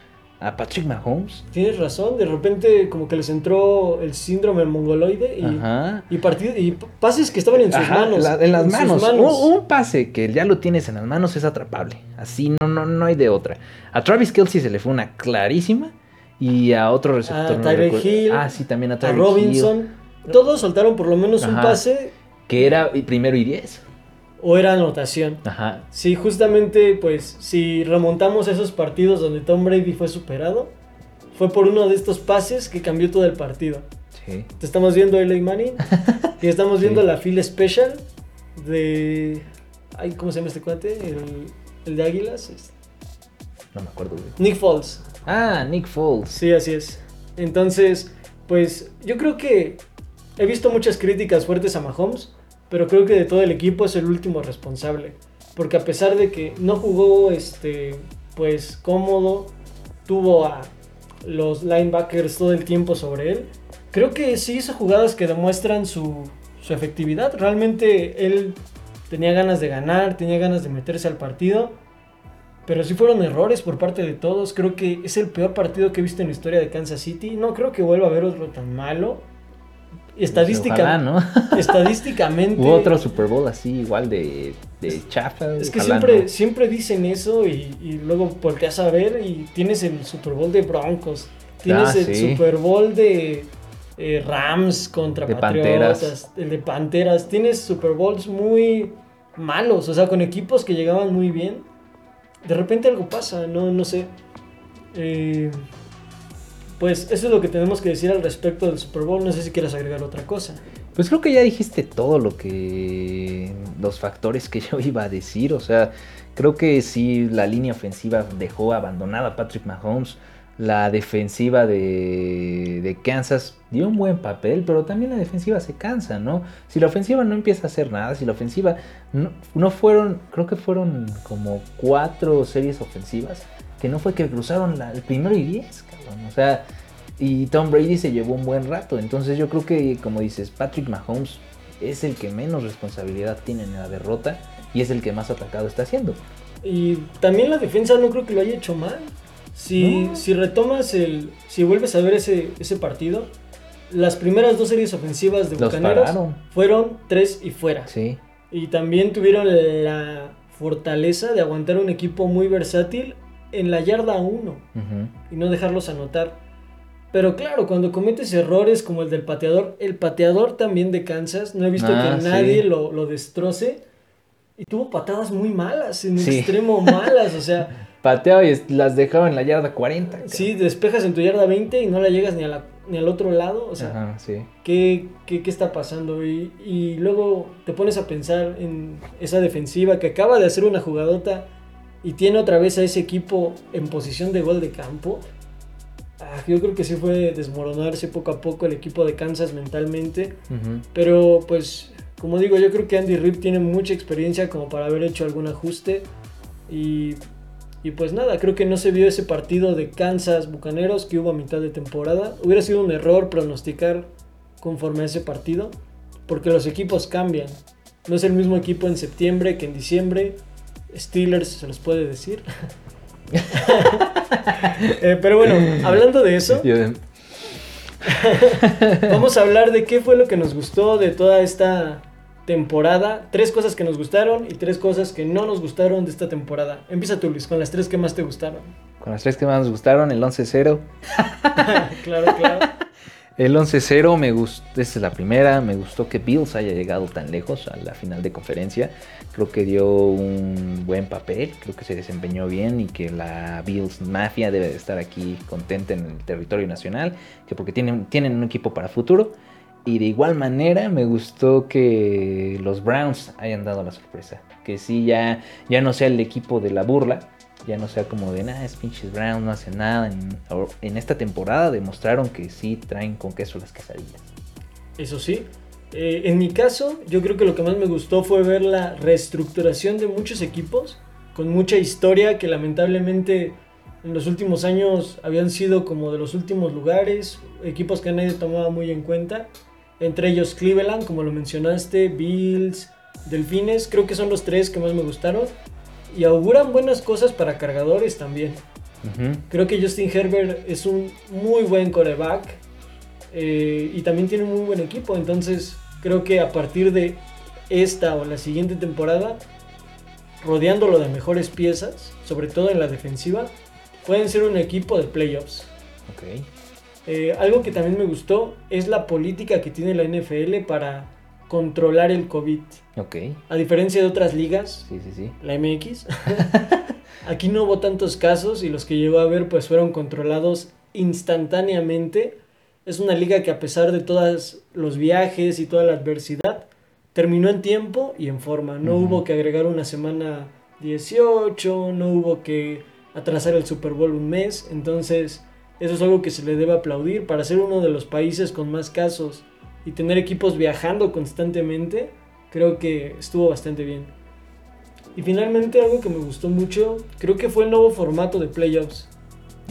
Speaker 1: a Patrick Mahomes.
Speaker 2: Tienes razón, de repente como que les entró el síndrome mongoloide y, y, y pases que estaban en sus manos.
Speaker 1: en las manos. Un, pase que ya lo tienes en las manos es atrapable. Así no, no, no hay de otra. A Travis Kelsey se le fue una clarísima y a otro receptor.
Speaker 2: A Tyre Hill.
Speaker 1: Ah, sí, también a
Speaker 2: A Robinson. Todos soltaron por lo menos un pase.
Speaker 1: Que era primero y diez
Speaker 2: o era anotación. Ajá. Sí, justamente, pues, si remontamos esos partidos donde Tom Brady fue superado, fue por uno de estos pases que cambió todo el partido. Sí. Te estamos viendo Eli Manning y estamos viendo la fila special de. Ay, ¿Cómo se llama este cuate? El, de Águilas.
Speaker 1: No me acuerdo,
Speaker 2: Nick Foles.
Speaker 1: Ah, Nick Foles.
Speaker 2: Sí, así es. Entonces, pues, yo creo que he visto muchas críticas fuertes a Mahomes pero creo que de todo el equipo es el último responsable. Porque a pesar de que no jugó este, pues cómodo, tuvo a los linebackers todo el tiempo sobre él, creo que sí hizo jugadas que demuestran su, su efectividad. Realmente él tenía ganas de ganar, tenía ganas de meterse al partido. Pero sí fueron errores por parte de todos. Creo que es el peor partido que he visto en la historia de Kansas City. No creo que vuelva a haber otro tan malo estadística, ¿no? estadísticamente.
Speaker 1: Hubo otro Super Bowl así, igual de, de chafa.
Speaker 2: Es que siempre, siempre dicen eso y, luego volteas a ver y tienes el Super Bowl de Broncos. Tienes ah, el Super Bowl de eh, Rams contra Patriotas. El de Panteras. Tienes Super Bowls muy malos, o sea, con equipos que llegaban muy bien. De repente algo pasa, no, no sé. Eh, pues eso es lo que tenemos que decir al respecto del Super Bowl. No sé si quieres agregar otra cosa.
Speaker 1: Pues creo que ya dijiste todo lo que. los factores que yo iba a decir. O sea, creo que sí, la línea ofensiva dejó abandonada a Patrick Mahomes. La defensiva de, de, Kansas dio un buen papel, pero también la defensiva se cansa, ¿no? Si la ofensiva no empieza a hacer nada, si la ofensiva no, no fueron, creo que fueron como cuatro series ofensivas, que no fue que cruzaron la, el primero y diez, cabrón. O sea, y Tom Brady se llevó un buen rato. Entonces yo creo que, como dices, Patrick Mahomes es el que menos responsabilidad tiene en la derrota y es el que más atacado está haciendo.
Speaker 2: Y también la defensa no creo que lo haya hecho mal. Si, si retomas el. Si vuelves a ver ese, ese partido, las primeras dos series ofensivas de Bucaneros fueron tres y fuera. Sí. Y también tuvieron la fortaleza de aguantar un equipo muy versátil en la yarda 1 y no dejarlos anotar. Pero claro, cuando cometes errores como el del pateador, el pateador también de Kansas, no he visto
Speaker 1: Ah,
Speaker 2: que
Speaker 1: sí.
Speaker 2: nadie lo, lo destroce. Y tuvo patadas muy malas, en
Speaker 1: Sí.
Speaker 2: extremo malas, o sea,
Speaker 1: Pateaba y las dejaba en la yarda 40. cabrón.
Speaker 2: sí, despejas en tu yarda 20 y no la llegas ni, a la- ni al otro lado, o sea,
Speaker 1: Ajá, sí.
Speaker 2: ¿qué, qué, qué está pasando? Y, y luego te pones a pensar en esa defensiva que acaba de hacer una jugadota y tiene otra vez a ese equipo en posición de gol de campo. Ah, yo creo que sí fue desmoronarse poco a poco el equipo de Kansas mentalmente. Pero pues, como digo, yo creo que Andy Reid tiene mucha experiencia como para haber hecho algún ajuste. Y, y pues nada, creo que no se vio ese partido de Kansas Bucaneros que hubo a mitad de temporada. Hubiera sido un error pronosticar conforme a ese partido, porque los equipos cambian. No es el mismo equipo en septiembre que en diciembre. Steelers se los puede decir. Eh, pero bueno, hablando de eso, Vamos a hablar de qué fue lo que nos gustó de toda esta temporada. Tres cosas que nos gustaron y tres cosas que no nos gustaron de esta temporada. Empieza tú, Luis, con las tres que más te gustaron.
Speaker 1: Con las tres que más nos gustaron, el 11-0.
Speaker 2: claro, claro.
Speaker 1: El 11-0 me gustó, esta es la primera, me gustó que Bills haya llegado tan lejos a la final de conferencia. Creo que dio un buen papel, creo que se desempeñó bien y que la Bills Mafia debe de estar aquí contenta en el territorio nacional, que porque tienen, tienen un equipo para futuro. Y de igual manera me gustó que los Browns hayan dado la sorpresa. Que sí, ya, ya no sea el equipo de la burla, ya no sea como de, nada, es pinches Browns, no hacen nada. En, en esta temporada demostraron que sí traen con queso las quesadillas.
Speaker 2: Eso sí. Eh, en mi caso, yo creo que lo que más me gustó fue ver la reestructuración de muchos equipos con mucha historia que lamentablemente en los últimos años habían sido como de los últimos lugares, equipos que nadie tomaba muy en cuenta, entre ellos Cleveland, como lo mencionaste, Bills, Delfines, creo que son los tres que más me gustaron y auguran buenas cosas para cargadores también. Creo que Justin Herbert es un muy buen coreback eh, y también tiene un muy buen equipo. Entonces creo que a partir de esta o la siguiente temporada, rodeándolo de mejores piezas, sobre todo en la defensiva, pueden ser un equipo de playoffs. Eh, algo que también me gustó es la política que tiene la NFL para controlar el COVID.
Speaker 1: Ok.
Speaker 2: A diferencia de otras ligas,
Speaker 1: Sí, sí, sí.
Speaker 2: la MX. Aquí no hubo tantos casos y los que llegó a ver pues fueron controlados instantáneamente. Es una liga que a pesar de todos los viajes y toda la adversidad, terminó en tiempo y en forma. No hubo que agregar una semana 18, no hubo que atrasar el Super Bowl un mes. Entonces, eso es algo que se le debe aplaudir. Para ser uno de los países con más casos y tener equipos viajando constantemente, creo que estuvo bastante bien. Y finalmente algo que me gustó mucho, creo que fue el nuevo formato de playoffs,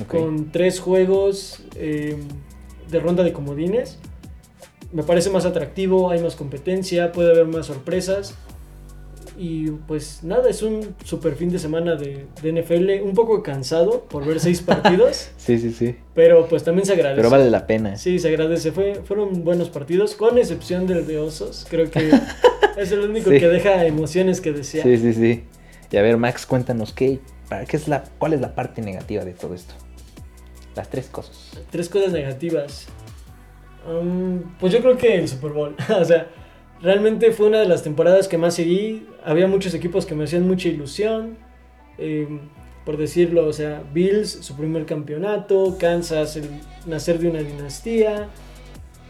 Speaker 1: Ok.
Speaker 2: con tres juegos eh, de ronda de comodines. Me parece más atractivo, hay más competencia, puede haber más sorpresas. Y pues nada, es un super fin de semana de, de NFL, un poco cansado por ver seis partidos,
Speaker 1: Sí, sí, sí.
Speaker 2: pero pues también se agradece.
Speaker 1: Pero vale la pena.
Speaker 2: Sí, se agradece. Fue, fueron buenos partidos, con excepción del de Osos. Creo que es el único
Speaker 1: Sí.
Speaker 2: que deja emociones que desear.
Speaker 1: Sí, sí, sí. Y a ver, Max, cuéntanos qué, para qué es la, cuál es la parte negativa de todo esto. Las tres cosas.
Speaker 2: Tres cosas negativas. Um, pues yo creo que el Super Bowl. o sea, realmente fue una de las temporadas que más seguí. Había muchos equipos que me hacían mucha ilusión. Eh, por decirlo, o sea, Bills, su primer campeonato. Kansas, el nacer de una dinastía.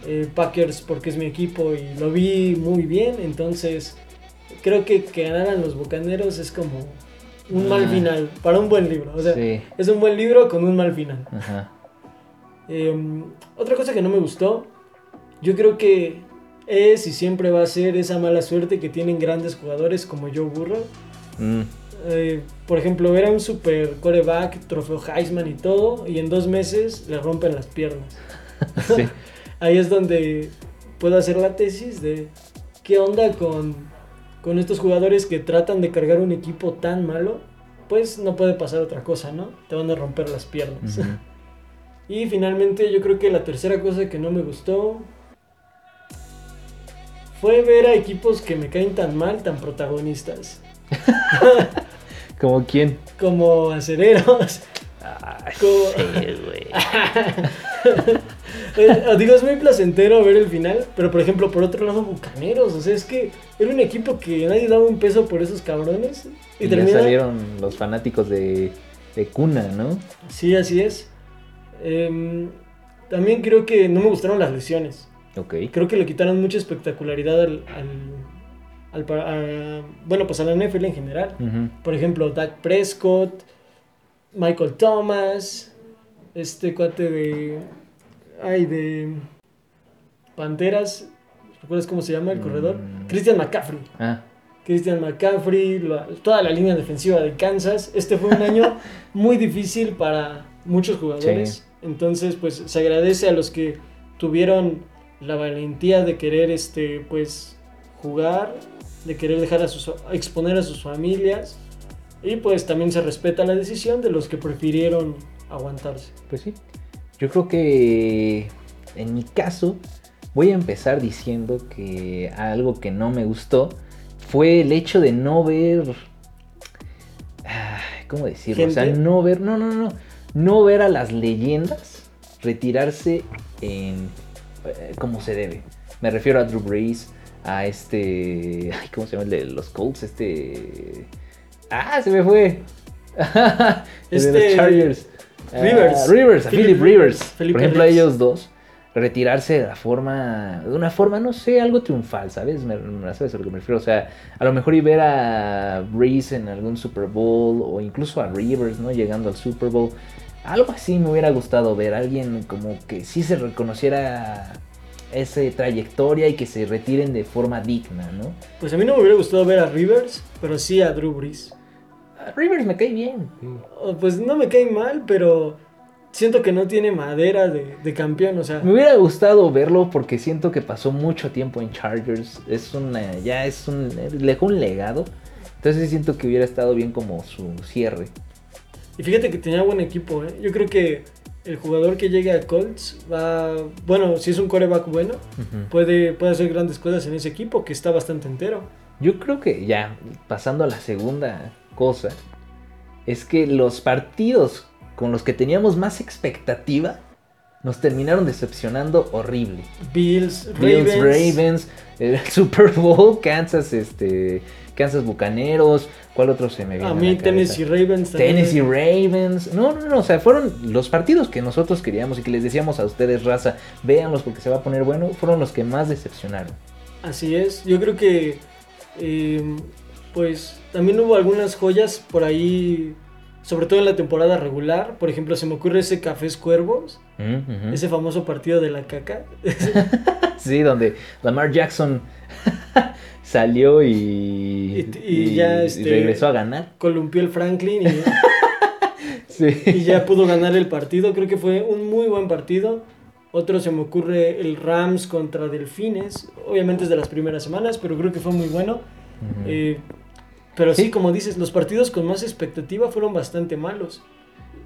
Speaker 2: eh, Packers, porque es mi equipo y lo vi muy bien. Entonces, creo que que ganaran los Bucaneros es como un mal
Speaker 1: Ah.
Speaker 2: final para un buen libro. O sea,
Speaker 1: sí.
Speaker 2: es un buen libro con un mal final.
Speaker 1: Ajá.
Speaker 2: Eh, otra cosa que no me gustó, yo creo que es y siempre va a ser esa mala suerte que tienen grandes jugadores como Joe Burrow.
Speaker 1: Mm,
Speaker 2: Eh, por ejemplo, era un super coreback, trofeo Heisman y todo, y en dos meses le rompen las piernas.
Speaker 1: sí.
Speaker 2: Ahí es donde puedo hacer la tesis de qué onda con, con estos jugadores que tratan de cargar un equipo tan malo. Pues no puede pasar otra cosa, ¿no? Te van a romper las piernas.
Speaker 1: Ujú.
Speaker 2: Y finalmente yo creo que la tercera cosa que no me gustó fue ver a equipos que me caen tan mal, tan protagonistas,
Speaker 1: ¿Como quién?
Speaker 2: como acereros.
Speaker 1: Ay,
Speaker 2: Como-
Speaker 1: sí, güey.
Speaker 2: Eh, digo, es muy placentero ver el final, pero por ejemplo, por otro lado, Bucaneros, o sea, es que era un equipo que nadie daba un peso por esos cabrones.
Speaker 1: Y, termina... salieron los fanáticos de, de Cuna, ¿no?
Speaker 2: Sí, así es. Em, también creo que no me gustaron las lesiones.
Speaker 1: Ok.
Speaker 2: Creo que le quitaron mucha espectacularidad al, al, a, bueno, pues a la NFL en general. Por ejemplo, Dak Prescott, Michael Thomas, este cuate de. Ay, de. Panteras. ¿Recuerdas cómo se llama el corredor? Mm. Christian McCaffrey.
Speaker 1: Ah.
Speaker 2: Christian McCaffrey, toda la línea defensiva de Kansas. Este fue un año muy difícil para muchos jugadores. Entonces, pues se agradece a los que tuvieron la valentía de querer, este, pues, jugar, de querer dejar a sus, exponer a sus familias. Y pues también se respeta la decisión de los que prefirieron aguantarse.
Speaker 1: Pues sí. Yo creo que en mi caso voy a empezar diciendo que algo que no me gustó fue el hecho de no ver... ¿Cómo decirlo? O sea, no ver... No, no, no no ver a las leyendas retirarse en eh, como se debe. Me refiero a Drew Brees, a este, ¿cómo se llama el de los Colts? Este, ah, se me fue. este de los Chargers. Rivers. Ah, Rivers, a Philip, Rivers. Por ejemplo, ellos dos retirarse de la forma, de una forma, no sé, algo triunfal, ¿sabes? Me, ¿Sabes a lo que me refiero? O sea, a lo mejor y ver a Breeze en algún Super Bowl o incluso a Rivers, ¿no? Llegando al Super Bowl. Algo así me hubiera gustado ver, alguien como que sí se reconociera esa trayectoria y que se retiren de forma digna, ¿no?
Speaker 2: Pues a mí no me hubiera gustado ver a Rivers, pero sí a Drew Brees.
Speaker 1: Rivers me cae bien.
Speaker 2: Pues no me cae mal, pero siento que no tiene madera de, campeón, o sea.
Speaker 1: Me hubiera gustado verlo porque siento que pasó mucho tiempo en Chargers. Es una, ya es un, dejó un legado. Entonces siento que hubiera estado bien como su cierre.
Speaker 2: Y fíjate que tenía buen equipo, ¿eh? Yo creo que el jugador que llegue a Colts va, bueno, si es un coreback bueno, puede, puede hacer grandes cosas en ese equipo que está bastante entero.
Speaker 1: Yo creo que ya, pasando a la segunda cosa, es que los partidos con los que teníamos más expectativa, nos terminaron decepcionando horrible.
Speaker 2: Bills,
Speaker 1: Bills Ravens, el Super Bowl, Kansas, este, Kansas Bucaneros, ¿cuál otro se me viene?
Speaker 2: A mí Tennessee Ravens.
Speaker 1: Tennessee Ravens. No, no, no, o sea, fueron los partidos que nosotros queríamos y que les decíamos a ustedes, raza, véanlos porque se va a poner bueno, fueron los que más decepcionaron.
Speaker 2: Así es, yo creo que, eh, pues, también hubo algunas joyas por ahí sobre todo en la temporada regular. Por ejemplo, se me ocurre ese Cafés Cuervos, ese famoso partido de la caca.
Speaker 1: sí, donde Lamar Jackson salió y,
Speaker 2: y, ya este,
Speaker 1: regresó a ganar.
Speaker 2: Columpió el Franklin y, y ya pudo ganar el partido. Creo que fue un muy buen partido. Otro se me ocurre el Rams contra Delfines. Obviamente es de las primeras semanas, pero creo que fue muy bueno. Pero sí, como dices, los partidos con más expectativa fueron bastante malos.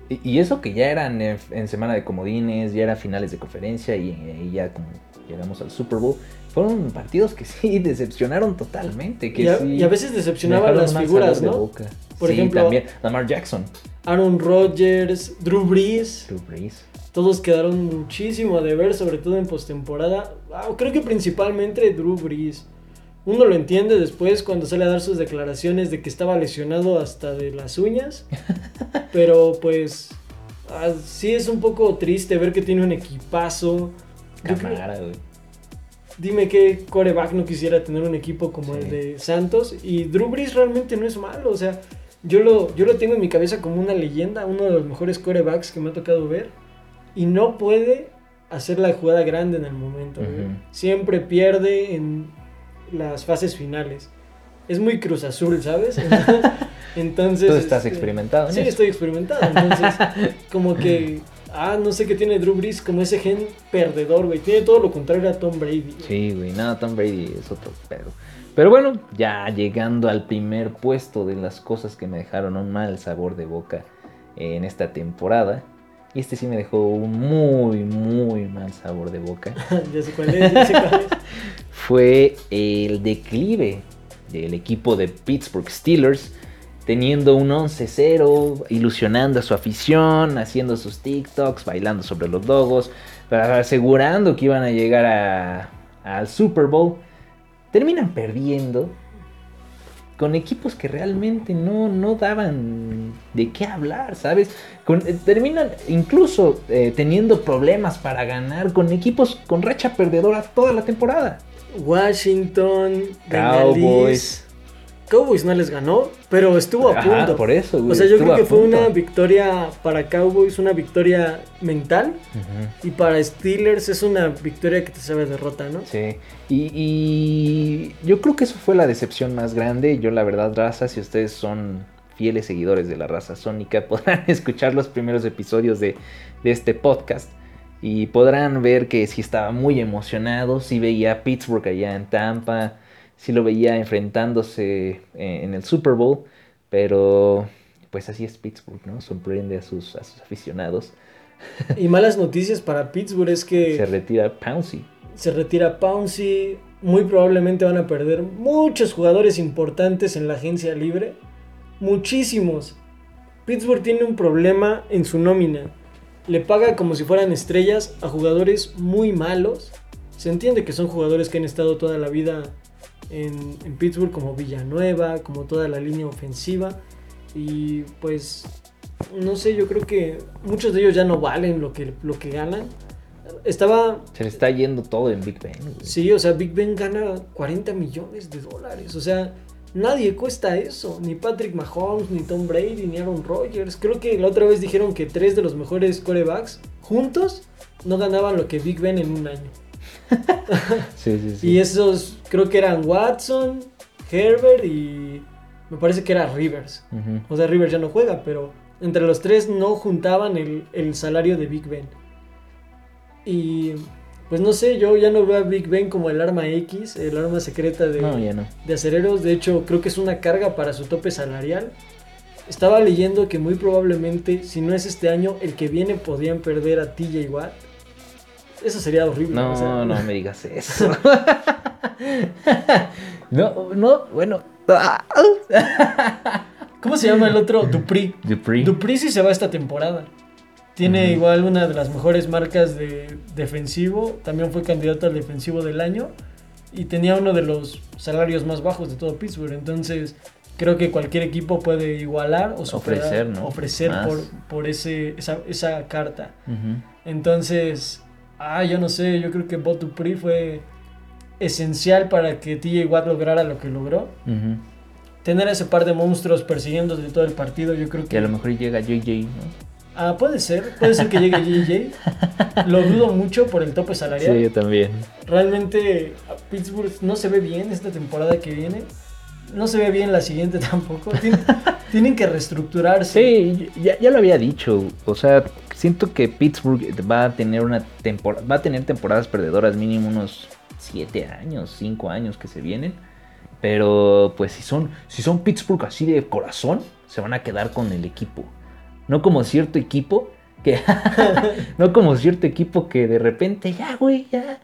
Speaker 1: Y, eso que ya eran en, semana de comodines, ya era finales de conferencia y, ya como llegamos al Super Bowl, fueron partidos que sí decepcionaron totalmente. Que
Speaker 2: y, a, veces decepcionaban las figuras, ¿no?
Speaker 1: Por ejemplo, también Lamar Jackson.
Speaker 2: Aaron Rodgers, Drew Brees.
Speaker 1: Drew Brees.
Speaker 2: Todos quedaron muchísimo a deber, sobre todo en postemporada. Creo que principalmente Drew Brees. Uno lo entiende después cuando sale a dar sus declaraciones de que estaba lesionado hasta de las uñas. pero pues ah, sí es un poco triste ver que tiene un equipazo.
Speaker 1: Cámara, güey.
Speaker 2: Dime qué coreback no quisiera tener un equipo como el de Santos. Y Drew Brees realmente no es malo. O sea, yo lo, yo lo tengo en mi cabeza como una leyenda, uno de los mejores corebacks que me ha tocado ver. Y no puede hacer la jugada grande en el momento. Siempre pierde en las fases finales. Es muy Cruz Azul, ¿sabes? Entonces...
Speaker 1: Tú estás este, experimentado.
Speaker 2: sí, estoy experimentado. Entonces, como que... Ah, no sé qué tiene Drew Brees como ese gen perdedor, güey. Tiene todo lo contrario a Tom Brady.
Speaker 1: Sí, güey. Nada, Tom Brady es otro pedo. Pero bueno, ya llegando al primer puesto de las cosas que me dejaron un mal sabor de boca en esta temporada. Y este sí me dejó un muy, muy mal sabor de boca.
Speaker 2: ya sé cuál es, ya sé cuál es.
Speaker 1: Fue el declive del equipo de Pittsburgh Steelers teniendo un 11-0, ilusionando a su afición, haciendo sus TikToks, bailando sobre los logos, asegurando que iban a llegar a, al Super Bowl, terminan perdiendo con equipos que realmente no, no daban de qué hablar, ¿sabes? Eh, terminan incluso eh, teniendo problemas para ganar con equipos con racha perdedora toda la temporada.
Speaker 2: Washington, Cowboys. Cowboys no les ganó, pero estuvo a punto.
Speaker 1: por eso,
Speaker 2: O sea, yo creo que fue una victoria para Cowboys, una victoria mental. Y para Steelers es una victoria que te sabe derrota, ¿no?
Speaker 1: Sí. Y, yo creo que eso fue la decepción más grande. Yo, la verdad, raza, si ustedes son fieles seguidores de la raza sónica, podrán escuchar los primeros episodios de, de este podcast. Y podrán ver que sí estaba muy emocionado, sí veía a Pittsburgh allá en Tampa sí lo veía enfrentándose eh, en el Super Bowl, pero pues así es Pittsburgh, ¿no? Sorprende a sus, a sus aficionados.
Speaker 2: Y malas noticias para Pittsburgh es que...
Speaker 1: Se retira Pouncey.
Speaker 2: Se retira Pouncey. Muy probablemente van a perder muchos jugadores importantes en la agencia libre. Muchísimos. Pittsburgh tiene un problema en su nómina. Le paga como si fueran estrellas a jugadores muy malos. Se entiende que son jugadores que han estado toda la vida en, Pittsburgh como Villanueva, como toda la línea ofensiva. Y pues, no sé, yo creo que muchos de ellos ya no valen lo que, lo que ganan. Estaba...
Speaker 1: Se le está yendo todo en Big Ben.
Speaker 2: Sí, o sea, Big Ben gana 40 millones de dólares. O sea, nadie cuesta eso. Ni Patrick Mahomes, ni Tom Brady, ni Aaron Rodgers. Creo que la otra vez dijeron que tres de los mejores corebacks juntos no ganaban lo que Big Ben en un año.
Speaker 1: Sí, sí, sí.
Speaker 2: Y esos creo que eran Watson, Herbert y me parece que era Rivers. O sea, Rivers ya no juega, pero entre los tres no juntaban el, salario de Big Ben. Y pues no sé, yo ya no veo a Big Ben como el arma X, el arma secreta de, de acereros. De hecho, creo que es una carga para su tope salarial. Estaba leyendo que muy probablemente, si no es este año, el que viene podrían perder a TJ Watt. Eso sería horrible.
Speaker 1: No, no me digas eso. no, no, bueno.
Speaker 2: ¿Cómo se llama el otro? Dupri.
Speaker 1: Dupri.
Speaker 2: Dupri sí se va esta temporada. Tiene igual una de las mejores marcas de defensivo. También fue candidato al defensivo del año. Y tenía uno de los salarios más bajos de todo Pittsburgh. Entonces, creo que cualquier equipo puede igualar o ofrecer, ¿no? ofrecer por, por ese, esa, esa carta. Entonces, Ah, yo no sé, yo creo que Botupri fue esencial para que TJ Watt lograra lo que logró. Tener ese par de monstruos persiguiendo de todo el partido, yo creo que...
Speaker 1: Y a lo mejor llega JJ, ¿no?
Speaker 2: Ah, puede ser, puede ser que llegue JJ. Lo dudo mucho por el tope salarial.
Speaker 1: Sí, yo también.
Speaker 2: Realmente Pittsburgh no se ve bien esta temporada que viene. No se ve bien la siguiente tampoco. Tienen, que reestructurarse.
Speaker 1: Sí, ya, ya, lo había dicho. O sea, siento que Pittsburgh va a tener una temporada, va a tener temporadas perdedoras mínimo unos 7 años, 5 años que se vienen. Pero pues si son, si son Pittsburgh así de corazón, se van a quedar con el equipo. No como cierto equipo que no como cierto equipo que de repente ya, güey, ya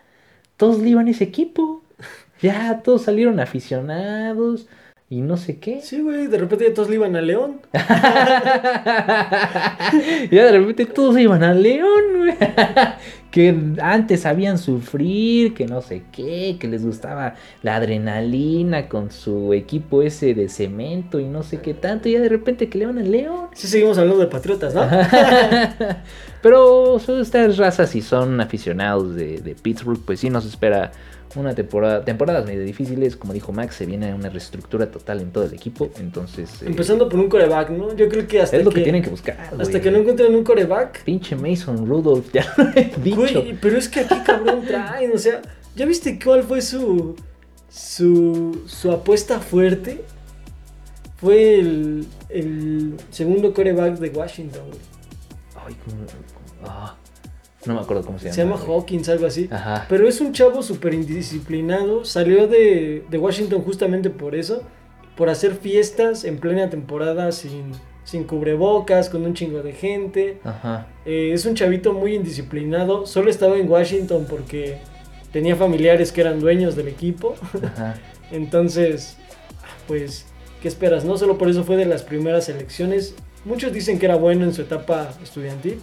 Speaker 1: todos iban ese equipo. Ya todos salieron aficionados y no sé qué.
Speaker 2: Sí, güey, de repente todos le iban a León.
Speaker 1: ya de repente todos iban a León, güey. que antes sabían sufrir, que no sé qué, que les gustaba la adrenalina con su equipo ese de cemento y no sé qué tanto. Y ya de repente que le van a León.
Speaker 2: Sí, seguimos hablando de patriotas, ¿no?
Speaker 1: Pero estas razas y son aficionados de, de Pittsburgh, pues sí nos espera una temporada, temporadas medio difíciles, como dijo Max, se viene una reestructura total en todo el equipo, entonces...
Speaker 2: Eh, Empezando por un coreback, ¿no? Yo creo que hasta
Speaker 1: Es lo que, tienen que buscar,
Speaker 2: Hasta que no encuentren un coreback.
Speaker 1: Pinche Mason Rudolph, ya lo he dicho. Güey,
Speaker 2: pero es que aquí cabrón traen, o sea, ¿ya viste cuál fue su... su, su apuesta fuerte? Fue el, el segundo coreback de Washington,
Speaker 1: Ay, cómo... Ah. No me acuerdo cómo se llama.
Speaker 2: Se llama Hawkins, algo así. Ajá. Pero es un chavo súper indisciplinado. Salió de, Washington justamente por eso. Por hacer fiestas en plena temporada sin, sin cubrebocas, con un chingo de gente. Ajá. Eh, es un chavito muy indisciplinado. Solo estaba en Washington porque tenía familiares que eran dueños del equipo. Ajá. Entonces, pues ¿qué esperas? No solo por eso fue de las primeras elecciones. Muchos dicen que era bueno en su etapa estudiantil.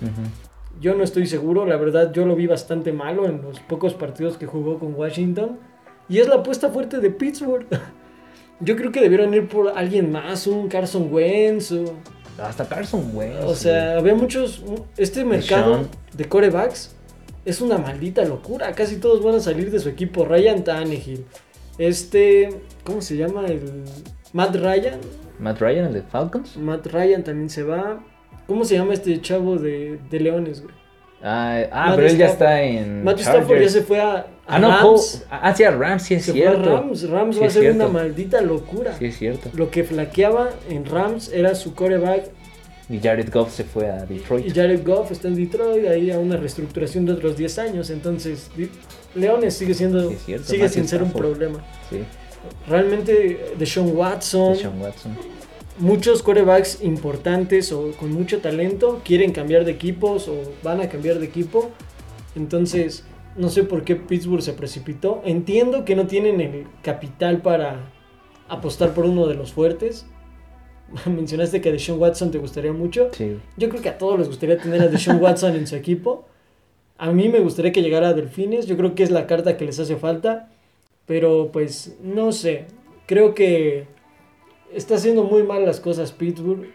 Speaker 2: Yo no estoy seguro, la verdad yo lo vi bastante malo en los pocos partidos que jugó con Washington. Y es la apuesta fuerte de Pittsburgh. Yo creo que debieron ir por alguien más, un Carson Wentz. O,
Speaker 1: Hasta Carson Wentz.
Speaker 2: o sea, había muchos... Este mercado de corebacks es una maldita locura. Casi todos van a salir de su equipo. Ryan Tannehill. Este... ¿Cómo se llama? El... Matt Ryan.
Speaker 1: Matt Ryan, el de Falcons.
Speaker 2: Matt Ryan también se va. ¿Cómo se llama este chavo de, de Leones, güey?
Speaker 1: Ah, ah, pero él ya está en.
Speaker 2: Matt Stafford ya se fue a, a
Speaker 1: Ah, no,
Speaker 2: Rams.
Speaker 1: Ah, sí, a Rams, sí es
Speaker 2: se
Speaker 1: cierto.
Speaker 2: fue a Rams. Rams
Speaker 1: Sí
Speaker 2: va a ser
Speaker 1: cierto.
Speaker 2: una maldita locura.
Speaker 1: Sí, es cierto.
Speaker 2: Lo que flaqueaba en Rams era su coreback
Speaker 1: Y Jared Goff se fue a Detroit.
Speaker 2: y Jared Goff está en Detroit, ahí a una reestructuración de otros 10 años. Entonces, Leones sigue siendo
Speaker 1: Sí, es cierto,
Speaker 2: sigue sin ser un problema.
Speaker 1: Sí,
Speaker 2: Realmente Deshaun Watson,
Speaker 1: Deshaun Watson.
Speaker 2: Muchos corebacks importantes o con mucho talento quieren cambiar de equipos o van a cambiar de equipo. Entonces, no sé por qué Pittsburgh se precipitó. Entiendo que no tienen el capital para apostar por uno de los fuertes. Mencionaste que a Deshaun Watson te gustaría mucho.
Speaker 1: Sí.
Speaker 2: Yo creo que a todos les gustaría tener a Deshaun Watson en su equipo. A mí me gustaría que llegara a Delfines. Yo creo que es la carta que les hace falta. Pero pues no sé. Creo que está haciendo muy mal las cosas Pittsburgh.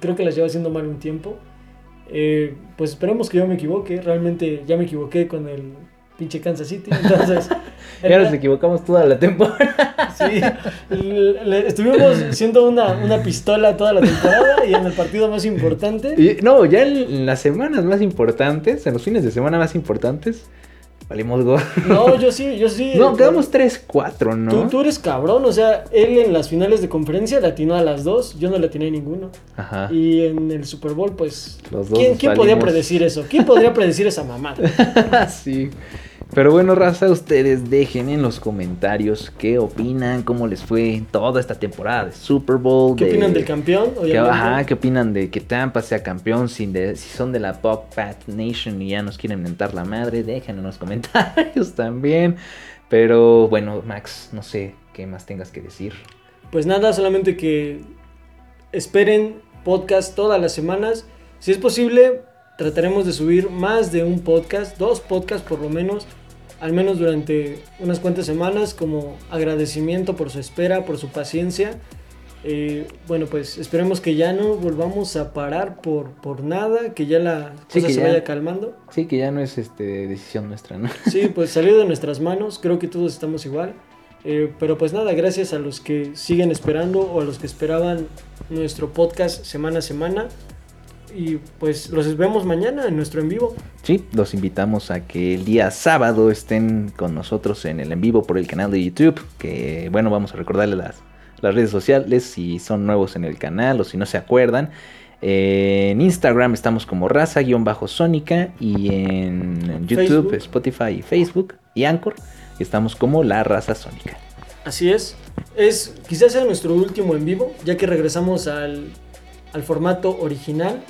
Speaker 2: Creo que las lleva haciendo mal un tiempo. Eh, pues esperemos que yo me equivoque. Realmente ya me equivoqué con el pinche Kansas City. Entonces,
Speaker 1: Ya nos equivocamos toda la temporada.
Speaker 2: Sí, le- le- estuvimos siendo una, una pistola toda la temporada y en el partido más importante.
Speaker 1: Y, no, ya en, en las semanas más importantes, en los fines de semana más importantes, valimos gol.
Speaker 2: No, yo sí, yo sí.
Speaker 1: No, quedamos 3-4, ¿no?
Speaker 2: Tú, tú eres cabrón, o sea, él en las finales de conferencia le atinó a las dos, yo no le atiné a ninguno.
Speaker 1: Ajá.
Speaker 2: Y en el Super Bowl, pues.
Speaker 1: Los dos
Speaker 2: ¿Quién, quién podía predecir eso? ¿Quién podría predecir esa mamada?
Speaker 1: sí. Pero bueno, raza, ustedes dejen en los comentarios qué opinan, cómo les fue toda esta temporada de Super Bowl.
Speaker 2: ¿Qué
Speaker 1: de-
Speaker 2: opinan del campeón? Obviamente.
Speaker 1: ajá, ¿qué opinan de que Tampa sea campeón? Si, de- si son de la Pop Pat Nation y ya nos quieren mentar la madre, dejen en los comentarios también. Pero bueno, Max, no sé qué más tengas que decir.
Speaker 2: Pues nada, solamente que esperen podcast todas las semanas. Si es posible, trataremos de subir más de un podcast, dos podcasts por lo menos, al menos durante unas cuantas semanas, como agradecimiento por su espera, por su paciencia. Eh, bueno, pues esperemos que ya no volvamos a parar por, por nada, que ya la
Speaker 1: Sí,
Speaker 2: cosa se
Speaker 1: ya-
Speaker 2: vaya calmando.
Speaker 1: Sí, que ya no es este decisión nuestra, ¿no?
Speaker 2: Sí, pues salió de nuestras manos, creo que todos estamos igual. Eh, pero pues nada, gracias a los que siguen esperando o a los que esperaban nuestro podcast semana a semana. Y pues los vemos mañana en nuestro en vivo.
Speaker 1: Sí, los invitamos a que el día sábado estén con nosotros en el en vivo por el canal de YouTube. Que bueno, vamos a recordarles las, las redes sociales si son nuevos en el canal o si no se acuerdan. Eh, en Instagram estamos como raza-sónica y en YouTube,
Speaker 2: Facebook.
Speaker 1: Spotify y Facebook y Anchor estamos como la raza sónica.
Speaker 2: Así es. Es quizás sea nuestro último en vivo, ya que regresamos al, al formato original.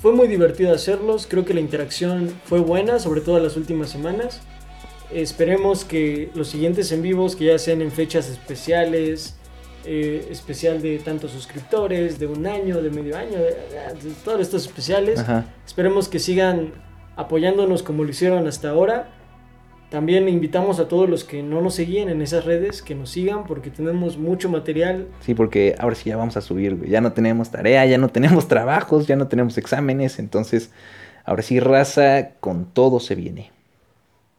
Speaker 2: Fue muy divertido hacerlos, creo que la interacción fue buena, sobre todo las últimas semanas. Esperemos que los siguientes en vivos, que ya sean en fechas especiales, eh, especial de tantos suscriptores, de un año, de medio año, de, de todos estos especiales,
Speaker 1: Ajá.
Speaker 2: Esperemos que sigan apoyándonos como lo hicieron hasta ahora. También invitamos a todos los que no nos seguían en esas redes que nos sigan porque tenemos mucho material.
Speaker 1: Sí, porque ahora sí ya vamos a subir, güey. Ya no tenemos tarea, ya no tenemos trabajos, ya no tenemos exámenes. Entonces, ahora sí, raza, con todo se viene.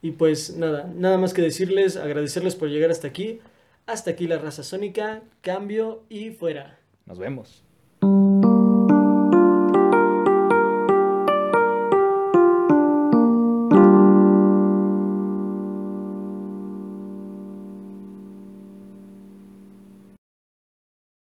Speaker 2: Y pues nada, nada más que decirles, agradecerles por llegar hasta aquí. Hasta aquí la raza sónica, cambio y fuera.
Speaker 1: Nos vemos.